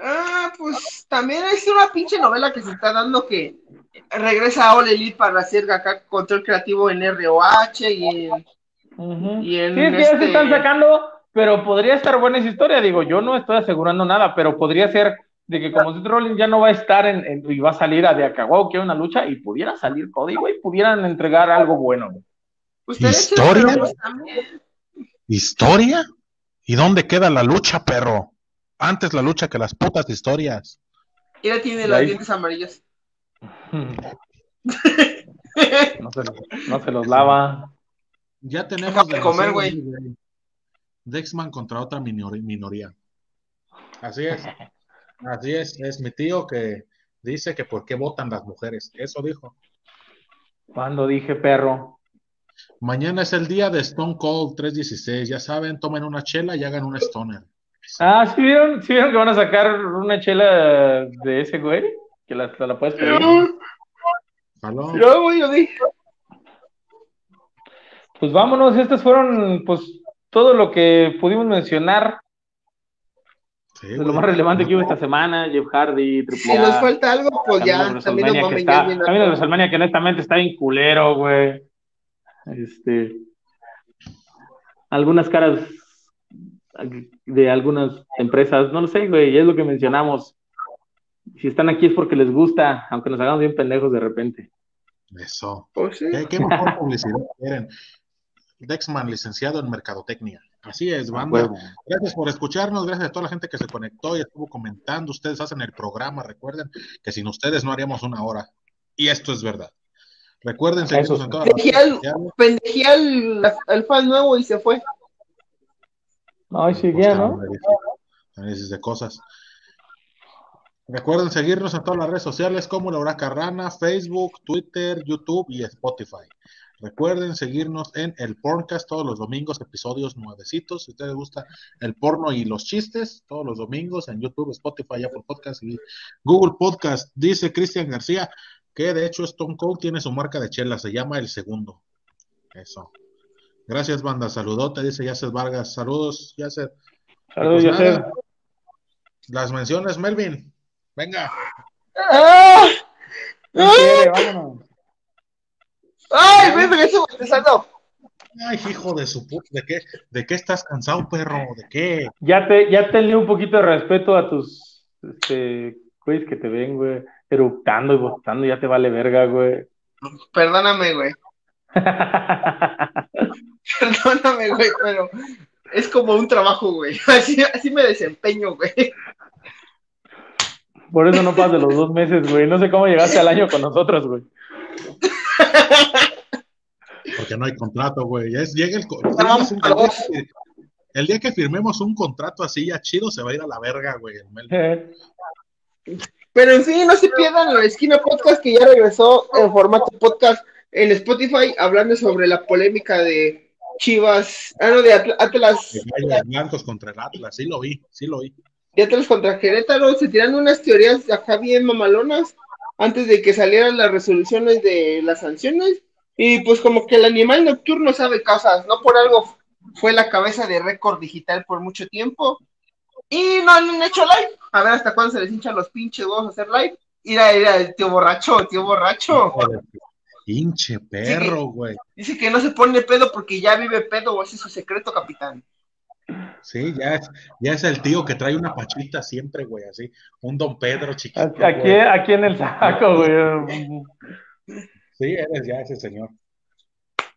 Ah, pues también es una pinche novela que se está dando que regresa a All Elite para hacer acá control creativo en ROH y en. y en sí, es que ya se este están sacando, pero podría estar buena esa historia. Digo, yo no estoy asegurando nada, pero podría ser de que como Seth Rollins ya no va a estar en, y va a salir a de acá, wow, que una lucha, y pudiera salir Cody, güey, pudieran entregar algo bueno, güey. ¿Historia? ¿Historia? ¿Y dónde queda la lucha, perro? Antes la lucha que las putas historias. Ella tiene las dientes amarillas. <laughs> no, se, los lava. Ya tenemos que comer, güey. Dexman contra otra minoría. Así es. Así es. Es mi tío que dice que por qué votan las mujeres. Eso dijo. Cuando dije perro. Mañana es el día de Stone Cold 316. Ya saben, tomen una chela y hagan una stoner. Ah, ¿sí vieron, ¿sí vieron que van a sacar una chela de ese güey? Que la, la puedes pedir. Yo, yo dije. Pues vámonos, estas fueron pues todo lo que pudimos mencionar. Sí, lo más relevante que hubo esta semana, Jeff Hardy, Triple Si nos falta algo, pues ya, también nos vamos a También el WrestleMania que honestamente está bien culero, güey. Este, algunas caras de algunas empresas, no lo sé, güey, es lo que mencionamos. Si están aquí es porque les gusta, aunque nos hagamos bien pendejos de repente. Eso. Pues ¿Qué, mejor publicidad quieren? Dexman, licenciado en Mercadotecnia. Así es, banda. Gracias por escucharnos, gracias a toda la gente que se conectó y estuvo comentando. Ustedes hacen el programa, recuerden que sin ustedes no haríamos una hora. Y esto es verdad. Recuerden seguirnos en todas Pendejé al, fan nuevo y se fue. No, y seguía, ¿no? Análisis de cosas. Recuerden seguirnos en todas las redes sociales como La Hora Rana, Facebook, Twitter, YouTube y Spotify. Recuerden seguirnos en el Porncast todos los domingos, episodios nuevecitos. Si a ustedes gusta el porno y los chistes, todos los domingos en YouTube, Spotify, Apple Podcast y Google Podcast. Dice Cristian García, que de hecho Stone Cold tiene su marca de chela, se llama El Segundo. Eso. Gracias, banda. Saludote, dice Yacet Vargas. Saludos, Yacet. Saludos, pues Yacet. Las menciones, Melvin. Venga. ¡Ah! vámonos. ¡Ay, Ay, hijo de su puta, ¿de qué, ¿de qué estás cansado, perro? ¿De qué? Ya te, ya tenle un poquito de respeto a tus, este, güeyes que te ven, güey eructando y botando, ya te vale verga, güey. Perdóname, güey. <laughs> Perdóname, güey, pero es como un trabajo, güey. <laughs> Así, así me desempeño, güey. Por eso no pasas de los dos meses, güey. No sé cómo llegaste al año con nosotros, güey. Porque no hay contrato, güey. llega el, el, día que firmemos un contrato así ya chido, se va a ir a la verga, güey. Pero en fin, no se pierdan la esquina podcast que ya regresó en formato podcast en Spotify hablando sobre la polémica de Chivas, ah, no, de Atlas. De blancos contra el Atlas, sí lo vi, sí lo vi. De Atlas contra Querétaro, se tiran unas teorías acá bien mamalonas. antes de que salieran las resoluciones de las sanciones. Y pues como que el animal nocturno sabe cosas, no por algo fue la cabeza de récord digital por mucho tiempo. Y no han hecho live. A ver hasta cuándo se les hinchan los pinches huevos a hacer live. Ir ir el tío borracho, tío borracho. Pinche perro, güey. Dice que no se pone pedo porque ya vive pedo, o ese es su secreto, capitán. Sí, ya es, ya es el tío que trae una pachita siempre, güey, así. Un don Pedro chiquito. Aquí, aquí en el saco, güey. Sí, eres ya ese señor.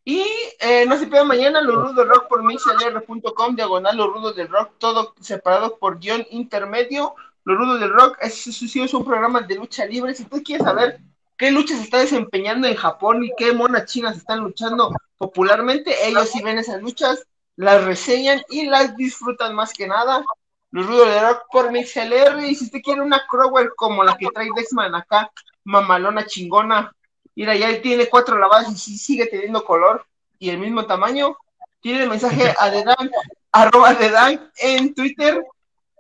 Y eh, no se pierdan mañana los rudos del rock por mixlr.com, diagonal los rudos del rock, todo separado por guion intermedio. Los rudos del rock es, es, un programa de lucha libre. Si tú quieres saber qué lucha se está desempeñando en Japón y qué monas chinas están luchando popularmente, ellos sí ven esas luchas, las reseñan y las disfrutan más que nada. Los rudos del rock por MixLR. Y si usted quiere una Crower como la que trae Dexman acá, mamalona chingona, Mira, ya tiene cuatro lavadas y sigue teniendo color y el mismo tamaño. Tiene el mensaje a Dedan, <laughs> arroba Dedan en Twitter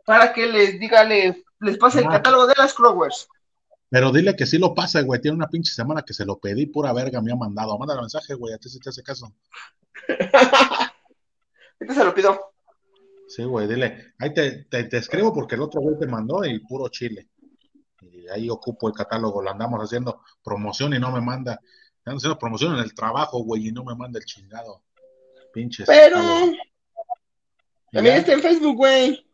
para que les diga, les, pase el catálogo de las Crowers. Pero dile que sí lo pasa, güey. Tiene una pinche semana que se lo pedí, pura verga me ha mandado. Manda el mensaje, güey, a ti si te hace caso. <laughs> este se lo pido. Sí, güey, dile. Ahí te, te, te escribo porque el otro güey te mandó y puro chile ahí ocupo el catálogo, lo andamos haciendo promoción y no me manda, están haciendo promoción en el trabajo, güey, y no me manda el chingado. Pinches. Pero también está en Facebook, güey.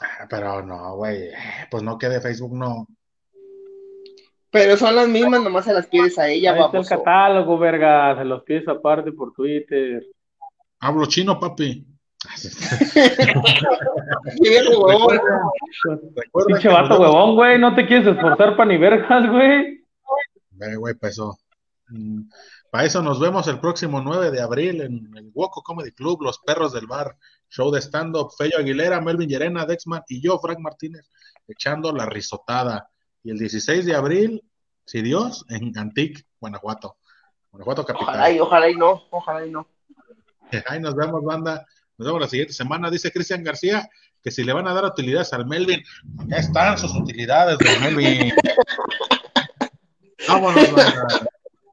Ah, pero no, güey, pues no quede Facebook, no. Pero son las mismas, nomás se las pides a ella, Ahí está el catálogo, verga, se los pides aparte por Twitter. Hablo chino, papi. Pinche vato huevón, güey, no te quieres esforzar para ni vergas, güey. Güey, para eso. Mm, para eso nos vemos el próximo 9 de abril en el Woco Comedy Club, Los Perros del Bar, show de stand-up, Fello Aguilera, Melvin Llerena, Dexman y yo, Frank Martínez, echando la risotada. Y el 16 de abril, si Dios, en Antic, Guanajuato. Guanajuato capital. Ojalá y, ojalá y no, ojalá y no. Ahí nos vemos, banda. Nos vemos la siguiente semana. Dice Cristian García que si le van a dar utilidades al Melvin, ya están sus utilidades del Melvin. <laughs> Vámonos, bandita.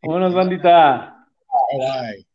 Vámonos, bandita. Bye, bye.